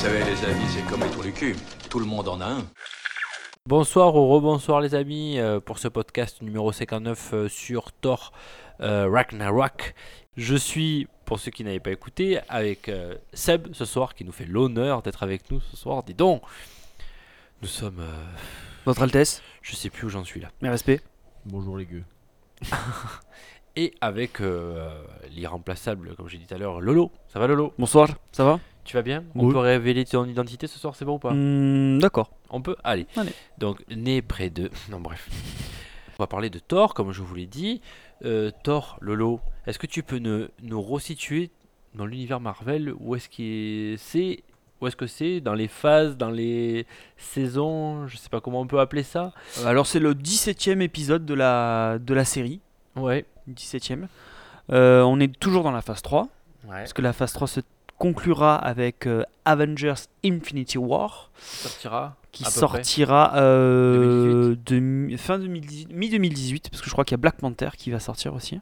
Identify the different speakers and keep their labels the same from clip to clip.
Speaker 1: Savez, les amis, c'est comme les trous du cul. Tout le monde en a un.
Speaker 2: Bonsoir ou rebonsoir les amis euh, pour ce podcast numéro 59 euh, sur Thor euh, Ragnarok. Je suis, pour ceux qui n'avaient pas écouté, avec euh, Seb ce soir qui nous fait l'honneur d'être avec nous ce soir. Dis donc, nous sommes... euh,
Speaker 3: Votre Altesse,
Speaker 2: je sais plus où j'en suis là.
Speaker 3: mes respects.
Speaker 4: Bonjour les gueux.
Speaker 2: Et avec euh, l'irremplaçable, comme j'ai dit tout à l'heure, Lolo. Ça va Lolo?
Speaker 3: Bonsoir, ça va?
Speaker 2: Tu vas bien? On
Speaker 3: Oui.
Speaker 2: peut révéler ton identité ce soir, c'est bon ou pas?
Speaker 3: Hmm, D'accord.
Speaker 2: On peut? Allez.
Speaker 3: Allez.
Speaker 2: Donc, né près de. Non, bref. On va parler de Thor, comme je vous l'ai dit. Euh, Thor, Lolo, est-ce que tu peux ne- nous resituer dans l'univers Marvel Où est-ce qu'il c'est Où est-ce que c'est? Dans les phases, dans les saisons Je sais pas comment on peut appeler ça?
Speaker 3: Euh, Alors c'est le 17ème épisode de la, de la série.
Speaker 2: Ouais.
Speaker 3: 17ème. Euh, on est toujours dans la phase 3.
Speaker 2: Ouais.
Speaker 3: Parce que la phase 3 se conclura avec euh, Avengers Infinity War.
Speaker 2: sortira.
Speaker 3: Qui sortira euh, de fin 2018, mi-2018. Parce que je crois qu'il y a Black Panther qui va sortir aussi.
Speaker 2: Ouais,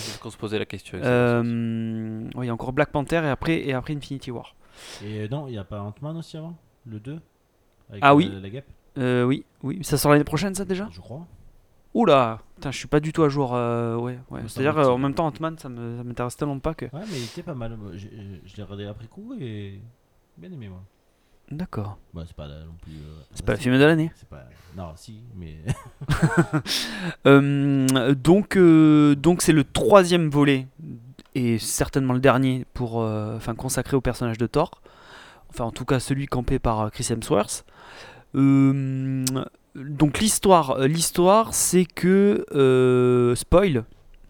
Speaker 2: c'est ce qu'on se posait la question.
Speaker 3: Euh, ouais, il y a encore Black Panther et après, et après Infinity War.
Speaker 4: Et non, il n'y a pas Ant-Man aussi avant Le 2 Avec
Speaker 3: Ah oui.
Speaker 4: La, guêpe,
Speaker 3: Euh, oui, oui. Ça sort l'année prochaine ça déjà?
Speaker 4: Je crois.
Speaker 3: Oula, putain, je suis pas du tout à jour. euh, ouais, C'est-à-dire euh, en même temps, Ant-Man, ça m'intéresse tellement pas que.
Speaker 4: Ouais, mais il était pas mal. J'ai- Je l'ai regardé après coup et bien aimé moi.
Speaker 3: D'accord.
Speaker 4: Bah, c'est pas euh, non plus. euh,
Speaker 3: C'est pas le film de l'année.
Speaker 4: Pas. Non, si, mais.
Speaker 3: Euh, donc, euh, donc c'est le troisième volet et certainement le dernier pour, euh, enfin, consacré au personnage de Thor. Enfin, en tout cas, celui campé par euh, Chris Hemsworth. Euh, donc l'histoire, euh, l'histoire, c'est que euh, spoil,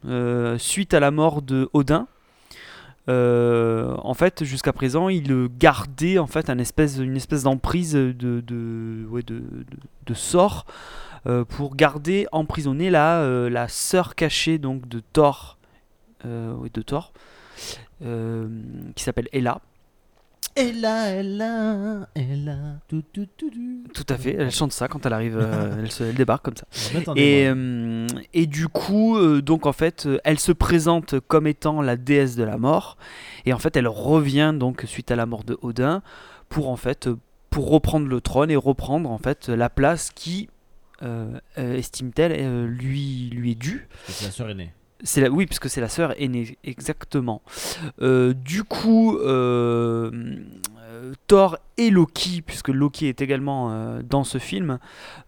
Speaker 3: euh, suite à la mort de Odin. en fait, jusqu'à présent, il gardait en fait une espèce d'emprise de, sort pour garder emprisonnée la, la sœur cachée donc de Thor, qui s'appelle Ella.
Speaker 4: Ella, Ella, Ella. Tout, tout, tout, tout.
Speaker 3: Tout à fait, elle chante ça quand elle arrive, euh, elle, se- elle débarque comme ça. Et, euh, et du coup, euh, donc en fait, elle se présente comme étant la déesse de la mort, et en fait, elle revient donc suite à la mort de Odin pour en fait pour reprendre le trône et reprendre en fait la place qui estime-t-elle euh, lui lui est due.
Speaker 4: C'est la sœur aînée.
Speaker 3: C'est la, oui, parce que c'est la sœur aînée, exactement. Euh, du coup, euh, Thor et Loki, puisque Loki est également euh, dans ce film,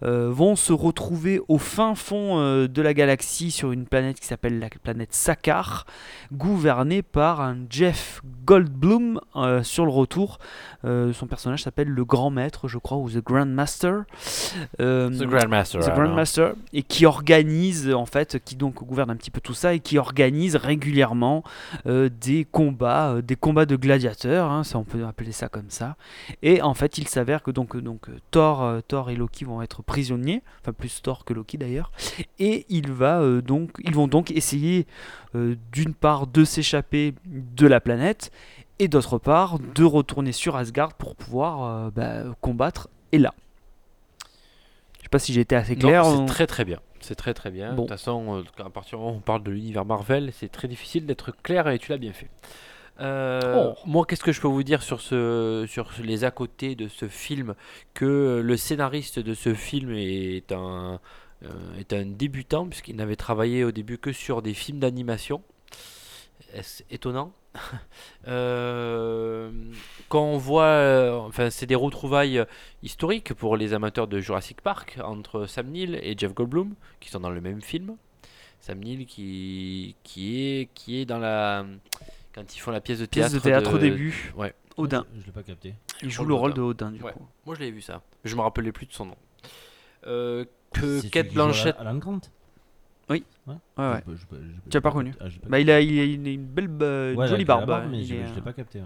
Speaker 3: euh, vont se retrouver au fin fond euh, de la galaxie sur une planète qui s'appelle la planète Sakaar, gouvernée par un Jeff Goldblum euh, sur le retour. Euh, son personnage s'appelle le Grand Maître, je crois, ou The Grand Master. Euh,
Speaker 2: The Grandmaster.
Speaker 3: The
Speaker 2: alors.
Speaker 3: Grandmaster et qui organise en fait, qui donc gouverne un petit peu tout ça et qui organise régulièrement euh, des combats, euh, des combats de gladiateurs, hein, ça on peut appeler ça comme ça. Et en fait, il s'avère que donc donc euh, Thor, euh, Thor et Loki vont être prisonniers, enfin plus Thor que Loki d'ailleurs, et il va euh, donc, ils vont donc essayer euh, d'une part de s'échapper de la planète et d'autre part de retourner sur Asgard pour pouvoir euh, bah, combattre Ella. Je sais pas si j'ai été assez clair.
Speaker 2: c'est
Speaker 3: on-
Speaker 2: très très bien. C'est très très bien.
Speaker 3: Bon.
Speaker 2: De toute façon, à partir du moment où on parle de l'univers Marvel, c'est très difficile d'être clair et tu l'as bien fait. Euh,
Speaker 3: Oh.
Speaker 2: Moi, qu'est-ce que je peux vous dire sur, ce, sur les à côté de ce film? Que le scénariste de ce film est un, euh, est un débutant, puisqu'il n'avait travaillé au début que sur des films d'animation. Est-ce étonnant? Euh, Quand on voit, euh, enfin, c'est des retrouvailles historiques pour les amateurs de Jurassic Park entre Sam Neill et Jeff Goldblum, qui sont dans le même film. Sam Neill qui, qui, est, qui est dans la. Quand ils font la pièce de
Speaker 3: Pièce
Speaker 2: théâtre.
Speaker 3: de théâtre au début.
Speaker 2: Ouais.
Speaker 3: Odin.
Speaker 4: Je, je l'ai pas capté.
Speaker 3: Il joue le rôle de Odin du
Speaker 2: Ouais.
Speaker 3: coup.
Speaker 2: Moi je l'avais vu ça. Je me rappelais plus de son nom. Euh, que Kate Blanchett.
Speaker 4: Alan Grant
Speaker 3: Oui.
Speaker 4: Ouais.
Speaker 3: Ouais, ouais.
Speaker 4: Je- je- je- je-
Speaker 3: Tu as pas reconnu
Speaker 4: ah, pas
Speaker 3: Bah, il, a, il a une, belle, euh,
Speaker 4: Ouais,
Speaker 3: jolie barbe.
Speaker 4: barbe,
Speaker 3: hein,
Speaker 4: mais
Speaker 3: il
Speaker 4: je, l'ai pas capté.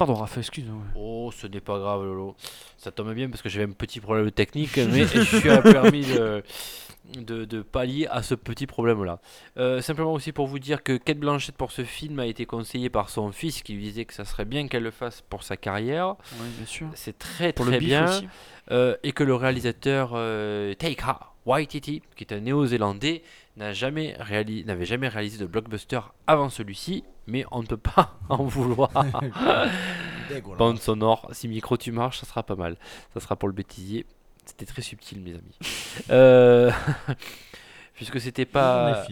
Speaker 3: Pardon, Raph, excuse-moi.
Speaker 2: Oh, ce n'est pas grave, Lolo. Ça tombe bien parce que j'avais un petit problème technique, mais je suis permis de, de, de pallier à ce petit problème-là. Euh, simplement aussi pour vous dire que Kate Blanchett pour ce film a été conseillée par son fils qui lui disait que ça serait bien qu'elle le fasse pour sa carrière.
Speaker 3: Oui, bien sûr.
Speaker 2: C'est très
Speaker 3: Pour
Speaker 2: très bien.
Speaker 3: aussi.
Speaker 2: Euh, et que le réalisateur euh, Taika Waititi, qui est un néo-zélandais, n'a jamais n'avait jamais réalisé de blockbuster avant celui-ci, mais on ne peut pas en vouloir. Bande sonore, si micro tu marches, ça sera pas mal. Ça sera pour le bêtisier. C'était très subtil, mes amis. Euh, Puisque c'était
Speaker 5: On
Speaker 2: pas.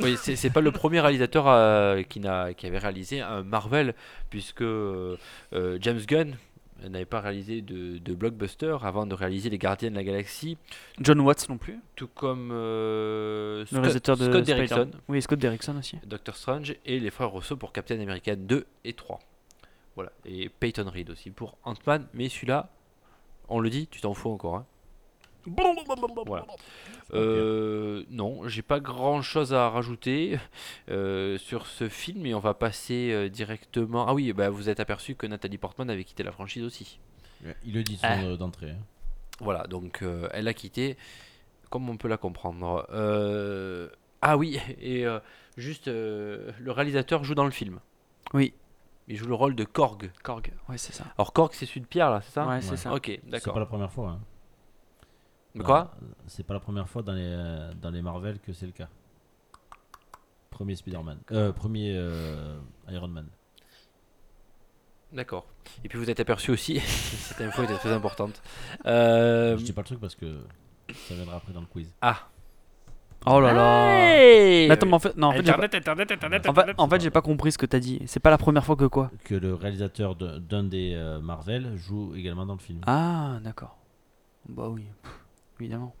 Speaker 2: Oui, c'est pas le premier réalisateur euh, qui, qui avait réalisé un Marvel, puisque euh, James Gunn n'avait pas réalisé de, de blockbuster avant de réaliser Les Gardiens de la Galaxie,
Speaker 3: John Watts non plus.
Speaker 2: tout comme euh,
Speaker 3: Le
Speaker 2: Scott,
Speaker 3: réalisateur de
Speaker 2: Scott
Speaker 3: Spider-
Speaker 2: Derrickson,
Speaker 3: Oui, Scott Derrickson aussi.
Speaker 2: Doctor Strange et les frères Rousseau pour Captain America 2 et 3. Voilà, et Peyton Reed aussi pour Ant-Man, mais celui-là, on le dit, tu t'en fous encore. Hein voilà. Euh, non, j'ai pas grand chose à rajouter euh, sur ce film et on va passer euh, directement. Ah oui, bah, vous êtes aperçu que Nathalie Portman avait quitté la franchise aussi.
Speaker 5: Il le dit son,
Speaker 2: Ah.
Speaker 5: euh, d'entrée. hein.
Speaker 2: Voilà, donc euh, elle a quitté, comme on peut la comprendre. Euh, Ah oui, et euh, juste, euh, le réalisateur joue dans le film.
Speaker 3: Oui.
Speaker 2: Il joue le rôle de Korg.
Speaker 3: Korg, ouais, c'est ça.
Speaker 2: Alors Korg, c'est celui de Pierre, là, c'est ça?
Speaker 3: Ouais, c'est
Speaker 5: Ouais.
Speaker 3: ça.
Speaker 2: Ok,
Speaker 5: C'est pas
Speaker 2: d'accord.
Speaker 5: la première fois. hein.
Speaker 2: De quoi
Speaker 5: Non, C'est pas la première fois dans les, euh, dans les Marvel que c'est le cas. Premier Spider-Man. Euh, premier euh, Iron Man.
Speaker 2: D'accord. Et puis vous êtes aperçu aussi, cette info était très importante. Euh,
Speaker 5: Je dis pas le truc parce que ça viendra après dans le quiz.
Speaker 2: Ah.
Speaker 3: Oh là là.
Speaker 2: Hey
Speaker 3: Mais attends, mais en fait, non, en fait, j'ai pas-
Speaker 6: Internet, Internet, Internet,
Speaker 3: en fait,
Speaker 6: Internet.
Speaker 3: en fait, j'ai pas compris ce que t'as dit. C'est pas la première fois que quoi
Speaker 5: Que le réalisateur de- d'un des euh, Marvel joue également dans le film.
Speaker 3: Ah, d'accord. Bah oui, pff, évidemment.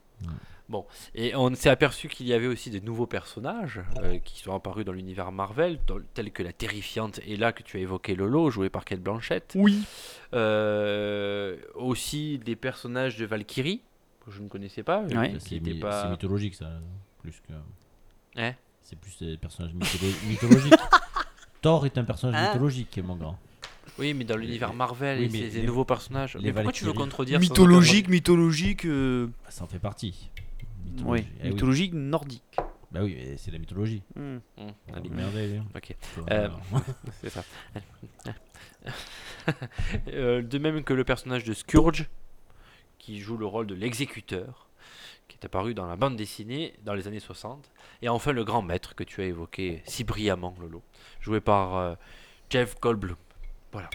Speaker 2: Et on s'est aperçu qu'il y avait aussi de nouveaux personnages euh, qui sont apparus dans l'univers Marvel, tels que la terrifiante Ella que tu as évoqué Lolo, jouée par Kate Blanchett.
Speaker 3: Oui.
Speaker 2: Euh, aussi des personnages de Valkyrie, que je ne connaissais pas.
Speaker 3: Ouais.
Speaker 5: C'est
Speaker 2: pas...
Speaker 5: c'est mythologique ça, plus que.
Speaker 2: Hein?
Speaker 5: C'est plus des personnages mytholo- mythologiques. Thor est un personnage
Speaker 3: Hein
Speaker 5: mythologique, mon grand.
Speaker 2: Oui, mais dans l'univers Marvel,
Speaker 5: oui,
Speaker 2: et
Speaker 5: mais les-
Speaker 2: nouveaux personnages.
Speaker 5: les
Speaker 2: Mais pourquoi tu veux
Speaker 5: Valkyries.
Speaker 2: contredire sans
Speaker 3: Mythologique, mythologique. euh,
Speaker 5: Ça en fait partie.
Speaker 3: Oui,
Speaker 5: Mythologie. Eh oui.
Speaker 3: mythologique nordique.
Speaker 5: Bah oui, mais c'est la mythologie.
Speaker 3: Hmm.
Speaker 2: Hum, allez. Ok.
Speaker 5: Faut-
Speaker 2: Euh. C'est ça. Euh, de même que le personnage de Scourge, qui joue le rôle de l'exécuteur, qui est apparu dans la bande dessinée dans les années 60. Et enfin le grand maître que tu as évoqué si brillamment, Lolo, joué par euh, Jeff Goldblum. Voilà.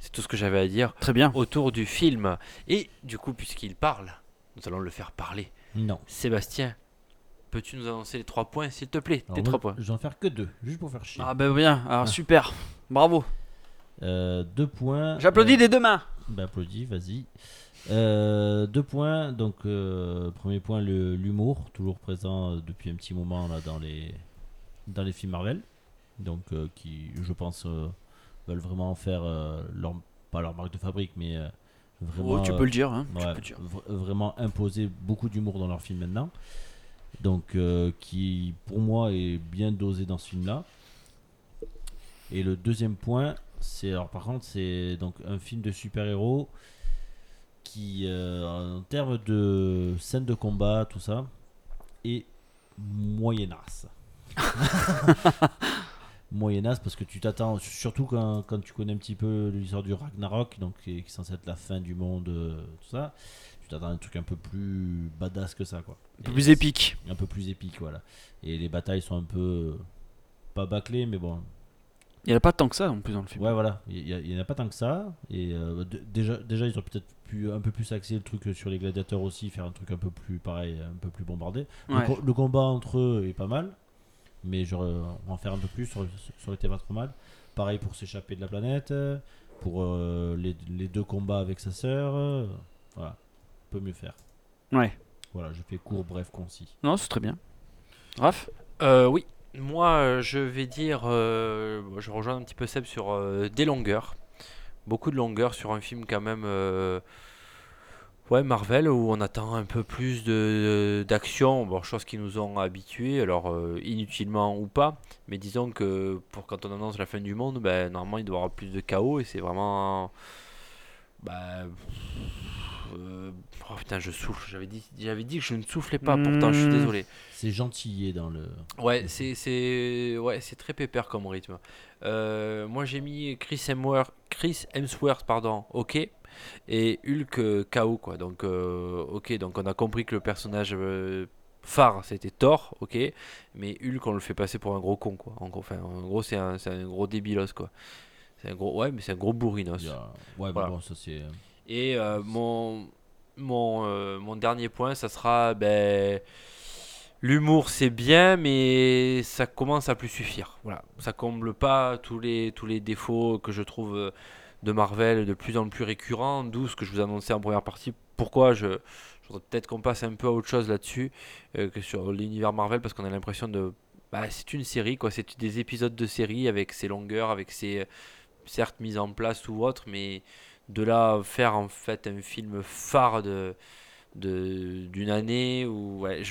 Speaker 2: C'est tout ce que j'avais à dire
Speaker 3: Très bien.
Speaker 2: autour du film. Et du coup, puisqu'il parle, nous allons le faire parler.
Speaker 5: Non.
Speaker 2: Sébastien, peux-tu nous annoncer les trois points, s'il te plaît?
Speaker 5: Alors
Speaker 2: Tes
Speaker 5: moi,
Speaker 2: trois points.
Speaker 5: Je vais en faire que deux, juste pour faire chier.
Speaker 3: Ah bah bien, alors
Speaker 5: Ah.
Speaker 3: super. Bravo.
Speaker 5: Euh, deux points.
Speaker 3: J'applaudis
Speaker 5: euh,
Speaker 3: des deux mains.
Speaker 5: Bah applaudis, vas-y. Euh, deux points. Donc euh, premier point, le- l'humour, toujours présent euh, depuis un petit moment là dans les dans les films Marvel. Donc euh, qui, je pense, euh, veulent vraiment faire euh, leur pas leur marque de fabrique, mais euh, vraiment.
Speaker 3: Oh, tu peux le dire. Hein. tu
Speaker 5: Ouais,
Speaker 3: peux le dire.
Speaker 5: vra- vraiment imposer beaucoup d'humour dans leur film maintenant. Donc, euh, qui pour moi est bien dosé dans ce film-là. Et le deuxième point, c'est alors par contre, c'est donc un film de super-héros qui, euh, en termes de scène de combat, tout ça, est moyenasse. moyenasse parce que tu t'attends, surtout quand, quand tu connais un petit peu l'histoire du Ragnarok, donc qui est, qui est censé être la fin du monde, euh, tout ça, tu t'attends à un truc un peu plus badass que ça, quoi.
Speaker 3: Un peu
Speaker 5: Et
Speaker 3: plus épique.
Speaker 5: un peu plus épique, voilà. Et les batailles sont un peu euh, pas bâclées, mais bon.
Speaker 3: Il n'y en a pas tant que ça non plus dans le film.
Speaker 5: Ouais, voilà. Il y, a- il y en a pas tant que ça. Et euh, déjà, déjà, ils ont peut-être pu un peu plus axer le truc sur les gladiateurs aussi, faire un truc un peu plus pareil, un peu plus bombardé. Le
Speaker 3: Ouais.
Speaker 5: co- Le, combat entre eux est pas mal, mais genre, euh, en faire un peu plus, sur, sur été pas trop mal. Pareil pour s'échapper de la planète, pour euh, les, les deux combats avec sa sœur. euh, voilà, peut mieux faire.
Speaker 3: Ouais.
Speaker 5: Voilà, je fais court, bref, concis.
Speaker 3: Non, c'est très bien. Raph
Speaker 2: Euh, oui, moi je vais dire, euh, je rejoins un petit peu Seb sur euh, des longueurs, beaucoup de longueurs sur un film quand même. Ouais, Marvel, où on attend un peu plus de d'action, bon, chose qui nous ont habitués, alors euh, inutilement ou pas, mais disons que pour quand on annonce la fin du monde, ben, normalement il doit y avoir plus de chaos et c'est vraiment. Bah, euh, oh putain, je souffle, j'avais dit, j'avais dit que je ne soufflais pas, pourtant je suis
Speaker 3: Hmm.
Speaker 2: désolé.
Speaker 5: C'est gentillé dans le.
Speaker 2: Ouais, c'est c'est ouais, c'est très pépère comme rythme. Euh, moi j'ai mis Chris Hemsworth, Chris Hemsworth pardon, OK et Hulk euh, KO quoi. Donc euh, OK, donc on a compris que le personnage euh, phare c'était Thor, OK, mais Hulk on le fait passer pour un gros con quoi. En gros, enfin, en gros c'est un, gros débilos quoi. C'est un gros ouais, mais c'est un gros bourrinos.
Speaker 5: Ouais, mais bon, ça c'est.
Speaker 2: Et euh, mon, mon, euh, mon dernier point, ça sera ben, l'humour, c'est bien, mais ça commence à plus suffire. Voilà, ça comble pas tous les, tous les défauts que je trouve euh, de Marvel de plus en plus récurrents, d'où ce que je vous annonçais en première partie. Pourquoi je, voudrais peut-être qu'on passe un peu à autre chose là-dessus euh, que sur l'univers Marvel, parce qu'on a l'impression de. Bah, c'est une série, quoi. C'est des épisodes de série avec ses longueurs, avec ses certes mises en place ou autre, mais de là faire en fait un film phare de- d'une année ou ouais,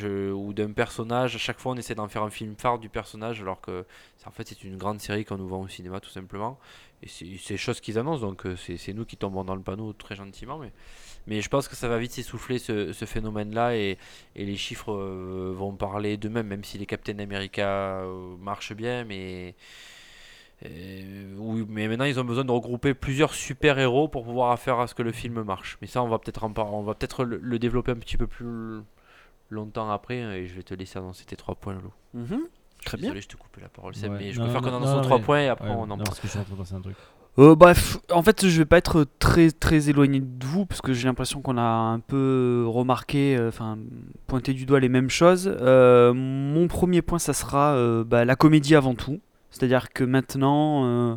Speaker 2: d'un personnage à chaque fois on essaie d'en faire un film phare du personnage alors que en fait c'est une grande série qu'on nous vend au cinéma tout simplement. Et c'est choses qu'ils annoncent donc euh, c'est nous qui tombons dans le panneau très gentiment mais mais je pense que ça va vite s'essouffler ce, ce phénomène là et, et les chiffres euh, vont parler d'eux-mêmes même si les Captain America euh, marchent bien mais oui, mais maintenant ils ont besoin de regrouper plusieurs super héros pour pouvoir faire à ce que le film marche. Mais ça, on va peut-être en par- on va peut-être le, le développer un petit peu plus longtemps après. hein, Et je vais te laisser annoncer tes trois points, Lolo.
Speaker 3: Mhm. Très bien.
Speaker 2: Désolé, je te coupe la parole, Seb,
Speaker 5: Ouais.
Speaker 2: mais je
Speaker 5: Non,
Speaker 2: préfère qu'on
Speaker 5: non,
Speaker 2: annonce trois
Speaker 5: mais-
Speaker 2: points et après
Speaker 5: Ouais,
Speaker 2: on en
Speaker 5: non,
Speaker 2: parle.
Speaker 5: un truc.
Speaker 3: Euh, bref, en fait, je vais pas être très très éloigné de vous parce que j'ai l'impression qu'on a un peu remarqué, euh, enfin pointé du doigt les mêmes choses. Euh, mon premier point, ça sera euh, bah, la comédie avant tout. C'est-à-dire que maintenant, euh,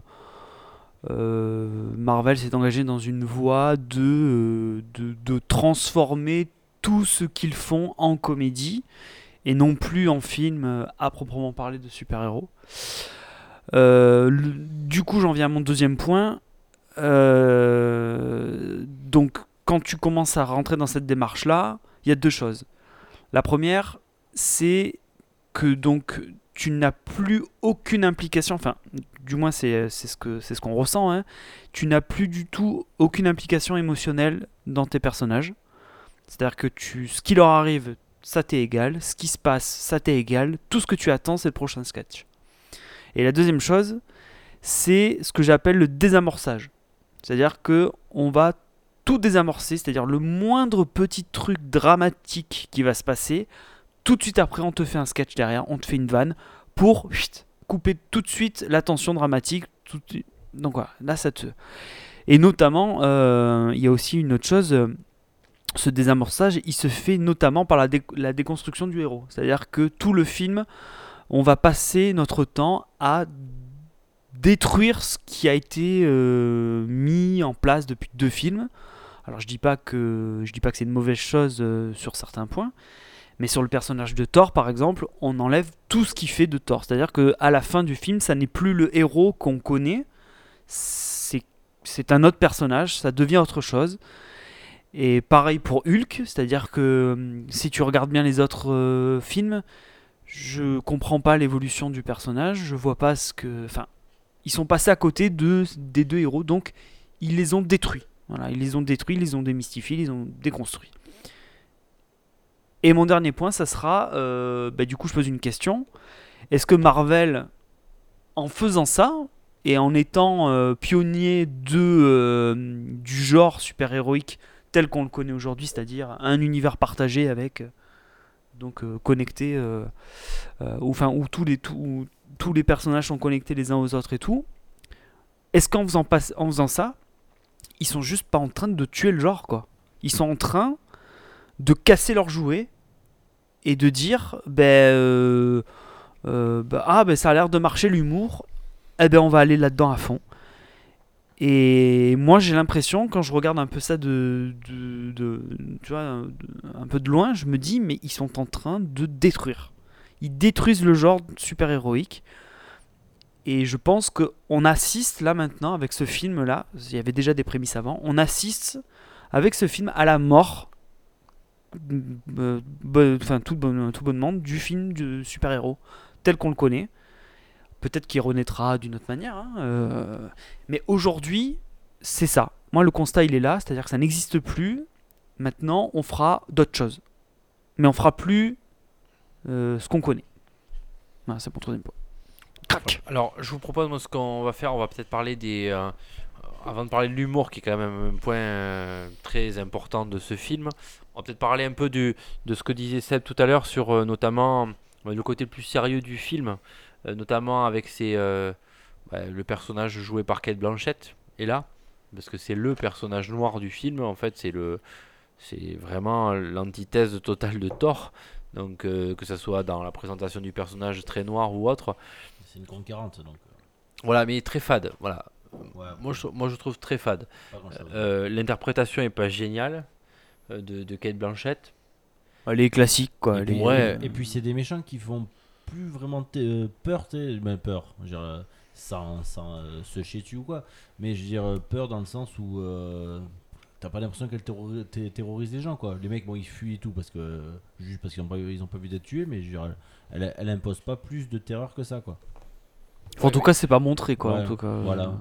Speaker 3: euh, Marvel s'est engagé dans une voie de, euh, de, de transformer tout ce qu'ils font en comédie et non plus en film à proprement parler de super-héros. Du coup, j'en viens à mon deuxième point. Donc, quand tu commences à rentrer dans cette démarche-là, il y a deux choses. La première, c'est que donc tu n'as plus aucune implication, enfin, du moins c'est c'est ce c'est ce qu'on ressent. hein. Tu n'as plus du tout aucune implication émotionnelle dans tes personnages. C'est-à-dire que tu, ce qui leur arrive, ça t'est égal. Ce qui se passe, ça t'est égal. Tout ce que tu attends, c'est le prochain sketch. Et la deuxième chose, c'est ce que j'appelle le désamorçage. C'est-à-dire que on va tout désamorcer, c'est-à-dire le moindre petit truc dramatique qui va se passer, tout de suite après on te fait un sketch derrière, on te fait une vanne pour couper tout de suite la tension dramatique. Donc voilà, là ça te... Et notamment, euh, il y a aussi une autre chose, euh, ce désamorçage, il se fait notamment par la, dé- la déconstruction du héros. C'est-à-dire que tout le film, on va passer notre temps à détruire ce qui a été euh, mis en place depuis deux films. Alors je dis pas que je dis pas que c'est une mauvaise chose sur certains points, mais sur le personnage de Thor par exemple, on enlève tout ce qui fait de Thor. C'est-à-dire que à la fin du film, ça n'est plus le héros qu'on connaît, c'est c'est un autre personnage, ça devient autre chose. Et pareil pour Hulk, c'est-à-dire que hum, si tu regardes bien les autres euh, films, je comprends pas l'évolution du personnage, je vois pas ce que. Enfin, ils sont passés à côté de, des deux héros, donc ils les ont détruits. Voilà, ils les ont détruits, ils les ont démystifiés, ils les ont déconstruits. Et mon dernier point, ça sera, euh, bah, du coup, je pose une question. Est-ce que Marvel, en faisant ça, et en étant euh, pionnier de, euh, du genre super-héroïque tel qu'on le connaît aujourd'hui, c'est-à-dire un univers partagé avec, donc connecté, ou, enfin, où tous les, où tous les personnages sont connectés les uns aux autres et tout, est-ce qu'en faisant, en faisant ça, ils sont juste pas en train de tuer le genre, quoi? Ils sont en train de casser leurs jouets et de dire, ben, euh, euh, bah, ah, ben ça a l'air de marcher l'humour, eh ben on va aller là-dedans à fond. Et moi j'ai l'impression, quand je regarde un peu ça de, de, de- tu vois, un peu de loin, je me dis, mais ils sont en train de détruire. Ils détruisent le genre super-héroïque. Et je pense qu'on assiste là maintenant avec ce film-là, il y avait déjà des prémices avant, on assiste avec ce film à la mort enfin tout, bon, tout bonnement du film de super-héros tel qu'on le connaît. Peut-être qu'il renaîtra d'une autre manière, hein, euh, mais aujourd'hui, c'est ça. Moi, le constat, il est là, c'est-à-dire que ça n'existe plus. Maintenant, on fera d'autres choses. Mais on fera plus euh, ce qu'on connaît. Voilà, c'est mon troisième point. Crac
Speaker 2: Alors, je vous propose, moi, ce qu'on va faire, on va peut-être parler des. euh, avant de parler de l'humour, qui est quand même un point euh, très important de ce film, on va peut-être parler un peu du, de ce que disait Seb tout à l'heure sur euh, notamment euh, le côté plus sérieux du film, euh, notamment avec ses, euh, bah, le personnage joué par Kate Blanchett, est là, parce que c'est le personnage noir du film, en fait, c'est le. C'est vraiment l'antithèse totale de Thor. Donc, que ce soit dans la présentation du personnage très noir ou autre,
Speaker 5: C'est une conquérante donc.
Speaker 2: voilà, mais très fade. Voilà.
Speaker 5: ouais,
Speaker 2: Moi, je, moi, je trouve très fade. L'interprétation est pas géniale de, de Kate Blanchett.
Speaker 3: Elle est classique, quoi.
Speaker 5: Et
Speaker 3: elle
Speaker 5: puis,
Speaker 3: est-
Speaker 2: Ouais.
Speaker 5: et puis c'est des méchants qui font plus vraiment euh, peur, ben, peur, je veux dire, euh, sans, sans euh, se chier dessus ou quoi, mais je veux dire euh, peur dans le sens où euh, t'as pas l'impression qu'elle terrorise les gens quoi. Les mecs bon ils fuient et tout parce que juste parce qu'ils ont pas, ils ont pas vu d'être tués, mais je veux dire, elle, elle impose pas plus de terreur que ça quoi.
Speaker 3: Enfin, en tout cas, c'est pas montré, quoi.
Speaker 5: Ouais,
Speaker 3: en tout cas,
Speaker 5: voilà.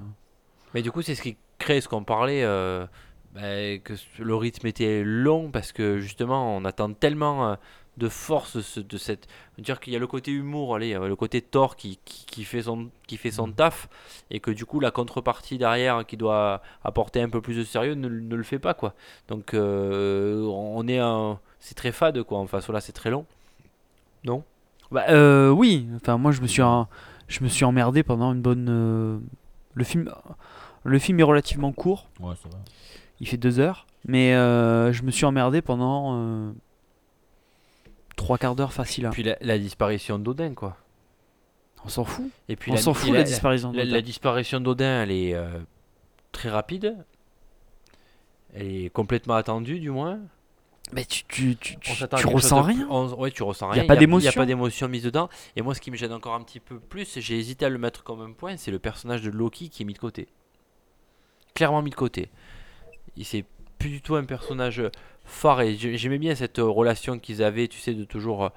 Speaker 2: Mais du coup, c'est ce qui crée ce qu'on parlait, euh, bah, que le rythme était long parce que justement, on attend tellement euh, de force ce- de cette. dire qu'il y a le côté humour, allez, le côté Thor qui, qui, qui fait son, qui fait son taf et que du coup, la contrepartie derrière qui doit apporter un peu plus de sérieux ne, ne le fait pas, quoi. Donc, euh, on est un. C'est très fade, quoi. Enfin, voilà, c'est très long. Non?
Speaker 3: Bah, euh, oui. Enfin, moi, je me suis, en- je me suis emmerdé pendant une bonne. euh, Le film, le film est relativement court.
Speaker 5: Ouais, ça va.
Speaker 3: Il fait deux heures, mais euh, je me suis emmerdé pendant euh, trois quarts d'heure facile. hein.
Speaker 2: Puis la, la disparition d'Odin, quoi.
Speaker 3: On s'en fout.
Speaker 2: Et puis
Speaker 3: On
Speaker 2: la,
Speaker 3: s'en fout la, disparition.
Speaker 2: La, la disparition d'Odin, elle est euh, très rapide. Elle est complètement attendue, du moins.
Speaker 3: Mais tu, tu, tu, tu, tu ressens
Speaker 2: de
Speaker 3: rien.
Speaker 2: on- ouais, tu ressens
Speaker 3: a
Speaker 2: rien.
Speaker 3: pas
Speaker 2: Il n'y
Speaker 3: d'émotion.
Speaker 2: a pas d'émotion mise dedans. Et moi, ce qui me gêne encore un petit peu plus, j'ai hésité à le mettre comme un point, c'est le personnage de Loki qui est mis de côté. Clairement mis de côté. Il c'est plus du tout un personnage phare. Et j'ai- j'aimais bien cette euh, relation qu'ils avaient, tu sais, de toujours euh,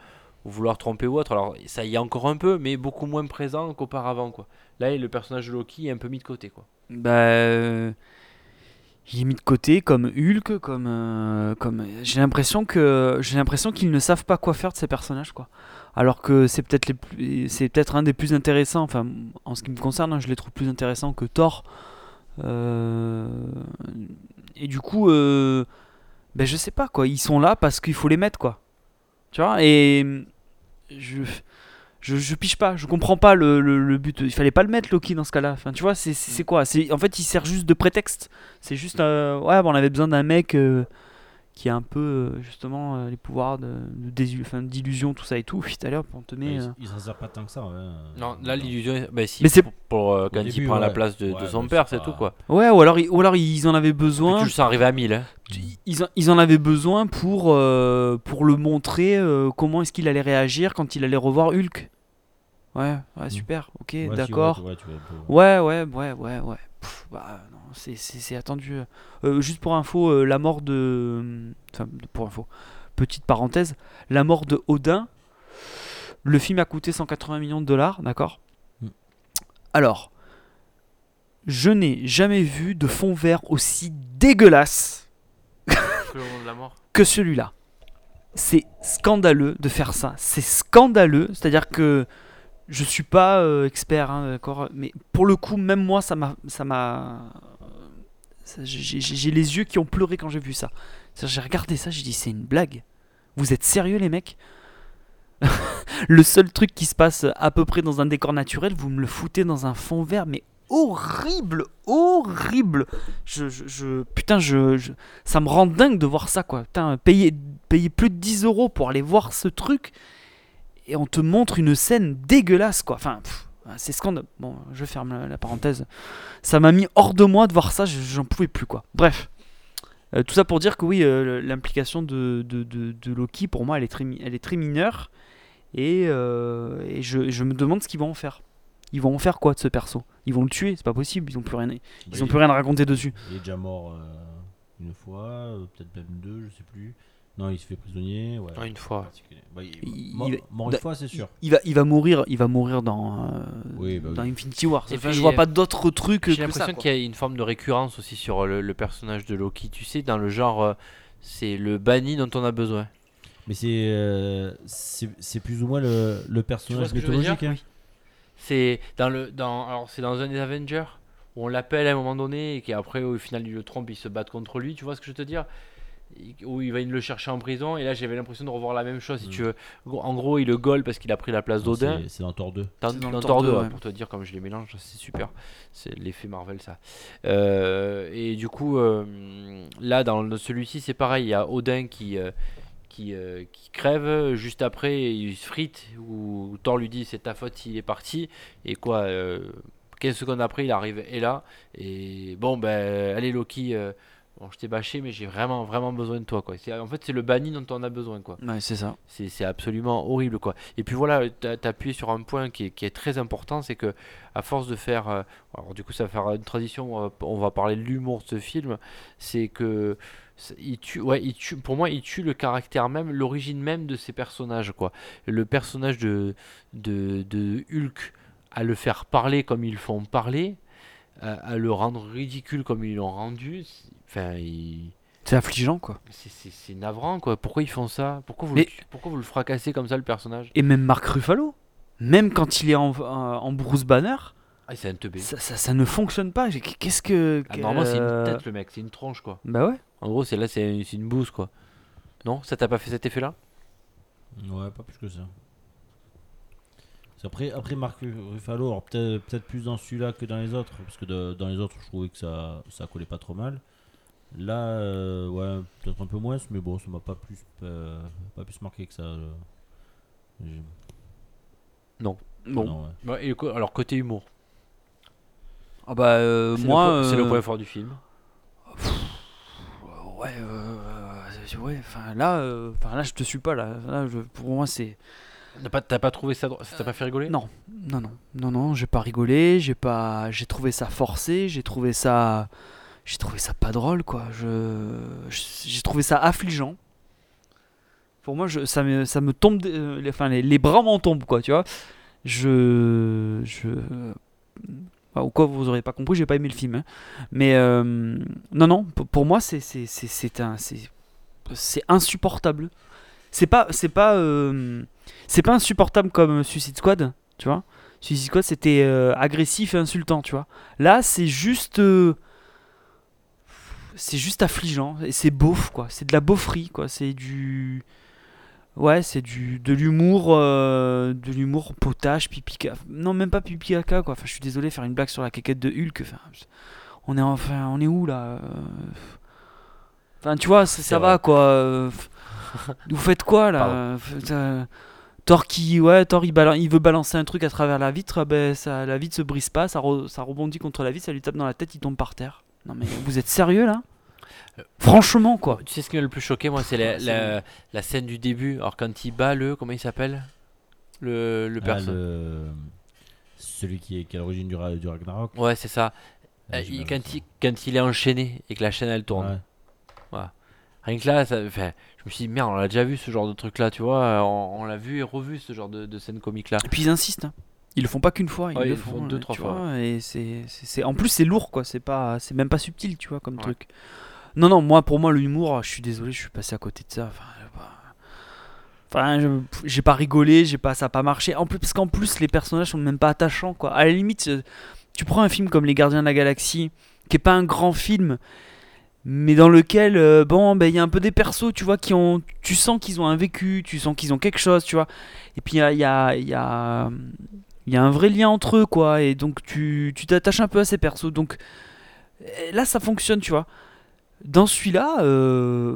Speaker 2: vouloir tromper ou autre. Alors, ça y est encore un peu, mais beaucoup moins présent qu'auparavant, quoi. Là, le personnage de Loki est un peu mis de côté, quoi.
Speaker 3: Bah, euh, il est mis de côté comme Hulk, comme, euh, comme. J'ai l'impression que j'ai l'impression qu'ils ne savent pas quoi faire de ces personnages, quoi. Alors que c'est peut-être les plus, c'est peut-être un des plus intéressants. Enfin, en ce qui me concerne, hein, je les trouve plus intéressants que Thor. Euh, Et du coup, euh, ben je sais pas quoi. Ils sont là parce qu'il faut les mettre, quoi. Tu vois Et je je, je piche pas, je comprends pas le, le, le but. Il fallait pas le mettre Loki dans ce cas-là. Enfin, tu vois, c'est c'est- c'est quoi? C'est En fait, il sert juste de prétexte. C'est juste, euh, ouais, bon, on avait besoin d'un mec euh, qui a un peu euh, justement euh, les pouvoirs de, de désil- enfin, d'illusion, tout ça et tout. Puis tout à l'heure, on te met.
Speaker 5: il
Speaker 3: euh,
Speaker 5: il s'en sert pas tant que ça. ouais.
Speaker 2: Non, là, l'illusion, bah, si,
Speaker 3: Mais c'est-
Speaker 2: pour, pour, euh, quand il prend la place de, de
Speaker 5: Ouais,
Speaker 2: son
Speaker 5: bah,
Speaker 2: père,
Speaker 5: c'est
Speaker 2: tout, quoi.
Speaker 3: Ouais, ou alors, ils- ou alors ils en avaient besoin.
Speaker 2: tu le sens à 1000, hein.
Speaker 3: Ils en, ils en avaient besoin pour, euh, pour le montrer euh, comment est-ce qu'il allait réagir quand il allait revoir Hulk. Ouais, ouais, super, ok,
Speaker 5: si,
Speaker 3: d'accord.
Speaker 5: ouais, ouais,
Speaker 3: ouais, ouais. Pff, bah, non, c'est- c'est c'est attendu. Euh, juste pour info, euh, la mort de. Enfin, pour info, petite parenthèse, la mort de Odin. Le film a coûté 180 millions de dollars, d'accord?
Speaker 5: Mm.
Speaker 3: Alors, je n'ai jamais vu de fond vert aussi dégueulasse
Speaker 2: la mort.
Speaker 3: que celui-là. C'est scandaleux de faire ça. C'est scandaleux. C'est-à-dire que je suis pas euh, expert, hein, d'accord, mais pour le coup, même moi, ça m'a, j'ai les yeux qui ont pleuré quand j'ai vu ça. J'ai regardé ça, j'ai dit c'est une blague. Vous êtes sérieux les mecs? Le seul truc qui se passe à peu près dans un décor naturel, vous me le foutez dans un fond vert, mais horrible, horrible. Je, je, je- putain, je, je- ça me rend dingue de voir ça quoi. Putain, payer, payer plus de 10 euros pour aller voir ce truc et on te montre une scène dégueulasse quoi. Enfin, c'est scandaleux. Bon, je ferme la, la parenthèse. Ça m'a mis hors de moi de voir ça, je- j'en pouvais plus quoi. Bref. Euh, tout ça pour dire que oui, euh, l'implication de, de, de- de Loki, pour moi, elle est très, elle est très mineure. Et, euh, et je, je me demande ce qu'ils vont en faire. Ils vont en faire quoi de ce perso? Ils vont le tuer, c'est pas possible, ils ont plus rien,
Speaker 5: Bah,
Speaker 3: ils ont
Speaker 5: il-
Speaker 3: plus rien à raconter dessus.
Speaker 5: Il est déjà mort une fois, peut-être même deux, je sais plus. Non, il se fait prisonnier. Ouais.
Speaker 2: Ah, une fois.
Speaker 5: Bah, il-
Speaker 3: Il-
Speaker 5: mort-
Speaker 3: il-
Speaker 5: mort une fois, c'est sûr.
Speaker 3: Il va, il va mourir, il va mourir dans, euh,
Speaker 5: Oui, bah oui.
Speaker 3: dans Infinity War. Enfin,
Speaker 2: puis,
Speaker 3: je vois
Speaker 2: euh,
Speaker 3: pas d'autres trucs
Speaker 2: J'ai
Speaker 3: que ça.
Speaker 2: l'impression qu'il y a une forme de récurrence aussi sur le, le personnage de Loki. Tu sais, dans le genre, euh, c'est le banni dont on a besoin.
Speaker 5: Mais c'est euh, plus ou moins le, le personnage mythologique. hein.
Speaker 2: C'est dans le dans alors c'est dans un des Avengers où on l'appelle à un moment donné et qu'après au final il le trompe, ils se battent contre lui. Tu vois ce que je veux te dire? Où il va le chercher en prison et là j'avais l'impression de revoir la même chose si
Speaker 5: Mm.
Speaker 2: tu veux. En gros, il le gole parce qu'il a pris la place d'Odin.
Speaker 5: c'est- dans Thor 2.
Speaker 2: Dans,
Speaker 3: Thor
Speaker 2: Thor 2,
Speaker 3: 2,
Speaker 2: ouais,
Speaker 3: ouais.
Speaker 2: pour te dire comme je les mélange, c'est super. C'est l'effet Marvel ça. Euh, et du coup, euh, là dans celui-ci c'est pareil, il y a Odin qui, euh, qui, euh, qui crève, juste après il se frite, où Thor lui dit c'est ta faute, il est parti, et quoi, euh, 15 secondes après il arrive et là, et bon ben allez Loki, euh, bon, je t'ai bâché mais j'ai vraiment vraiment besoin de toi quoi. C'est- En fait c'est le banni dont on a besoin quoi.
Speaker 3: Ouais, c'est ça.
Speaker 2: C'est c'est absolument horrible quoi. Et puis voilà, tu as appuyé sur un point qui est, qui est très important, c'est que à force de faire, euh, alors du coup ça va faire une transition, on va, parler de l'humour de ce film, c'est que il tue, ouais, il tue, pour moi il tue le caractère même, l'origine même de ces personnages quoi. Le personnage de, de, de Hulk, à le faire parler comme ils font parler, à, à le rendre ridicule comme ils l'ont rendu, c'est- enfin il...
Speaker 3: C'est affligeant quoi.
Speaker 2: C'est- navrant quoi. Pourquoi ils font ça? Pourquoi vous,
Speaker 3: Mais-
Speaker 2: le, pourquoi vous le fracassez comme ça le personnage?
Speaker 3: Et même Mark Ruffalo, même quand il est en, en, Bruce Banner,
Speaker 2: Ah, c'est un teubé.
Speaker 3: ça, ça, ça ne fonctionne pas. Qu'est-ce que.
Speaker 2: Ah, normalement, c'est une tête le mec, c'est une tronche quoi.
Speaker 3: Bah ouais.
Speaker 2: En gros, c'est là, c'est c'est une bouse quoi. Non Ça t'a pas fait cet effet là
Speaker 5: Ouais, pas plus que ça. Après, après Marc Ruffalo, alors peut-être peut-être plus dans celui-là que dans les autres, parce que de- dans les autres, je trouvais que ça, ça collait pas trop mal. Là, euh, ouais, peut-être un peu moins, mais bon, ça m'a pas plus, euh, pas plus marqué que ça. euh. Non, ouais.
Speaker 2: et le co- Alors, côté humour.
Speaker 3: Ah bah euh,
Speaker 2: C'est le
Speaker 3: moi.
Speaker 2: C'est le point fort du film.
Speaker 3: Ouais, ouais, enfin là, euh, enfin là, je te suis pas là. Là, je- pour moi, c'est
Speaker 2: T'as pas, trouvé ça Ça t'a pas fait rigoler?
Speaker 3: Non, non, non, non, non. J'ai pas rigolé. J'ai pas, j'ai trouvé ça forcé. J'ai trouvé ça, j'ai trouvé ça pas drôle, quoi. Je, j'ai trouvé ça affligeant. Pour moi, je, ça me, ça me tombe, euh, enfin les, bras m'en tombent, quoi. Tu vois. Je, je. Au cas où vous aurez pas compris, j'ai pas aimé le film. hein. Mais euh, non, non, pour, moi, c'est c'est c'est insupportable. C'est pas c'est pas euh, c'est pas insupportable comme Suicide Squad, tu vois. Suicide Squad c'était euh, agressif et insultant, tu vois. Là, c'est juste euh, c'est juste affligeant et c'est beauf quoi. C'est de la beauferie quoi. C'est du Ouais, c'est du de l'humour, euh, de l'humour potage, pipi caca. Non, même pas pipi caca quoi. Enfin, je suis désolé faire une blague sur la caquette de Hulk. Enfin, on est enfin, on est où là Enfin, tu vois, ça, ça va quoi. Vous faites quoi là Thor qui, ouais, Thor il, balan- il veut balancer un truc à travers la vitre, ben ça, la vitre se brise pas, ça, re- ça rebondit contre la vitre, ça lui tape dans la tête, il tombe par terre. Non mais vous êtes sérieux là? Franchement quoi.
Speaker 2: Tu sais ce qui m'a le plus choqué, moi, c'est la,
Speaker 3: C'est
Speaker 2: la, la scène du début. Alors, quand il bat le. Comment il s'appelle? Le, le
Speaker 5: Ah, le- Celui qui est, qui est à l'origine du, du Ragnarok.
Speaker 2: Ouais, c'est ça. Euh, il- quand, il, quand il est enchaîné et que la chaîne elle tourne.
Speaker 5: Ouais.
Speaker 2: Rien que là, ça, je me suis dit, merde, on l'a déjà vu ce genre de truc là, tu vois. euh, On, on l'a vu et revu ce genre de, de scène comique là.
Speaker 3: Et puis ils insistent. hein. Ils le font pas qu'une fois, ils
Speaker 2: Ouais,
Speaker 3: le
Speaker 2: ils le
Speaker 3: font,
Speaker 2: font deux,
Speaker 3: euh,
Speaker 2: trois fois,
Speaker 3: vois, et c'est, en plus c'est lourd quoi, c'est pas, c'est même pas subtil, tu vois, comme
Speaker 2: Ouais.
Speaker 3: truc. Non non, moi pour moi l'humour, je suis désolé, je suis passé à côté de ça. Enfin, j'ai pas- Enfin, j'ai pas rigolé, j'ai pas, ça a pas marché. En plus, parce qu'en plus les personnages sont même pas attachants quoi. À la limite, euh, tu prends un film comme Les Gardiens de la Galaxie, qui est pas un grand film, mais dans lequel euh, bon, ben il y a un peu des persos, tu vois, qui ont, tu sens qu'ils ont un vécu, tu sens qu'ils ont quelque chose, tu vois. Et puis il y a, il y a, y y a un vrai lien entre eux, quoi. Et donc tu tu t'attaches un peu à ces persos. Donc euh, là, ça fonctionne, tu vois. Dans celui-là,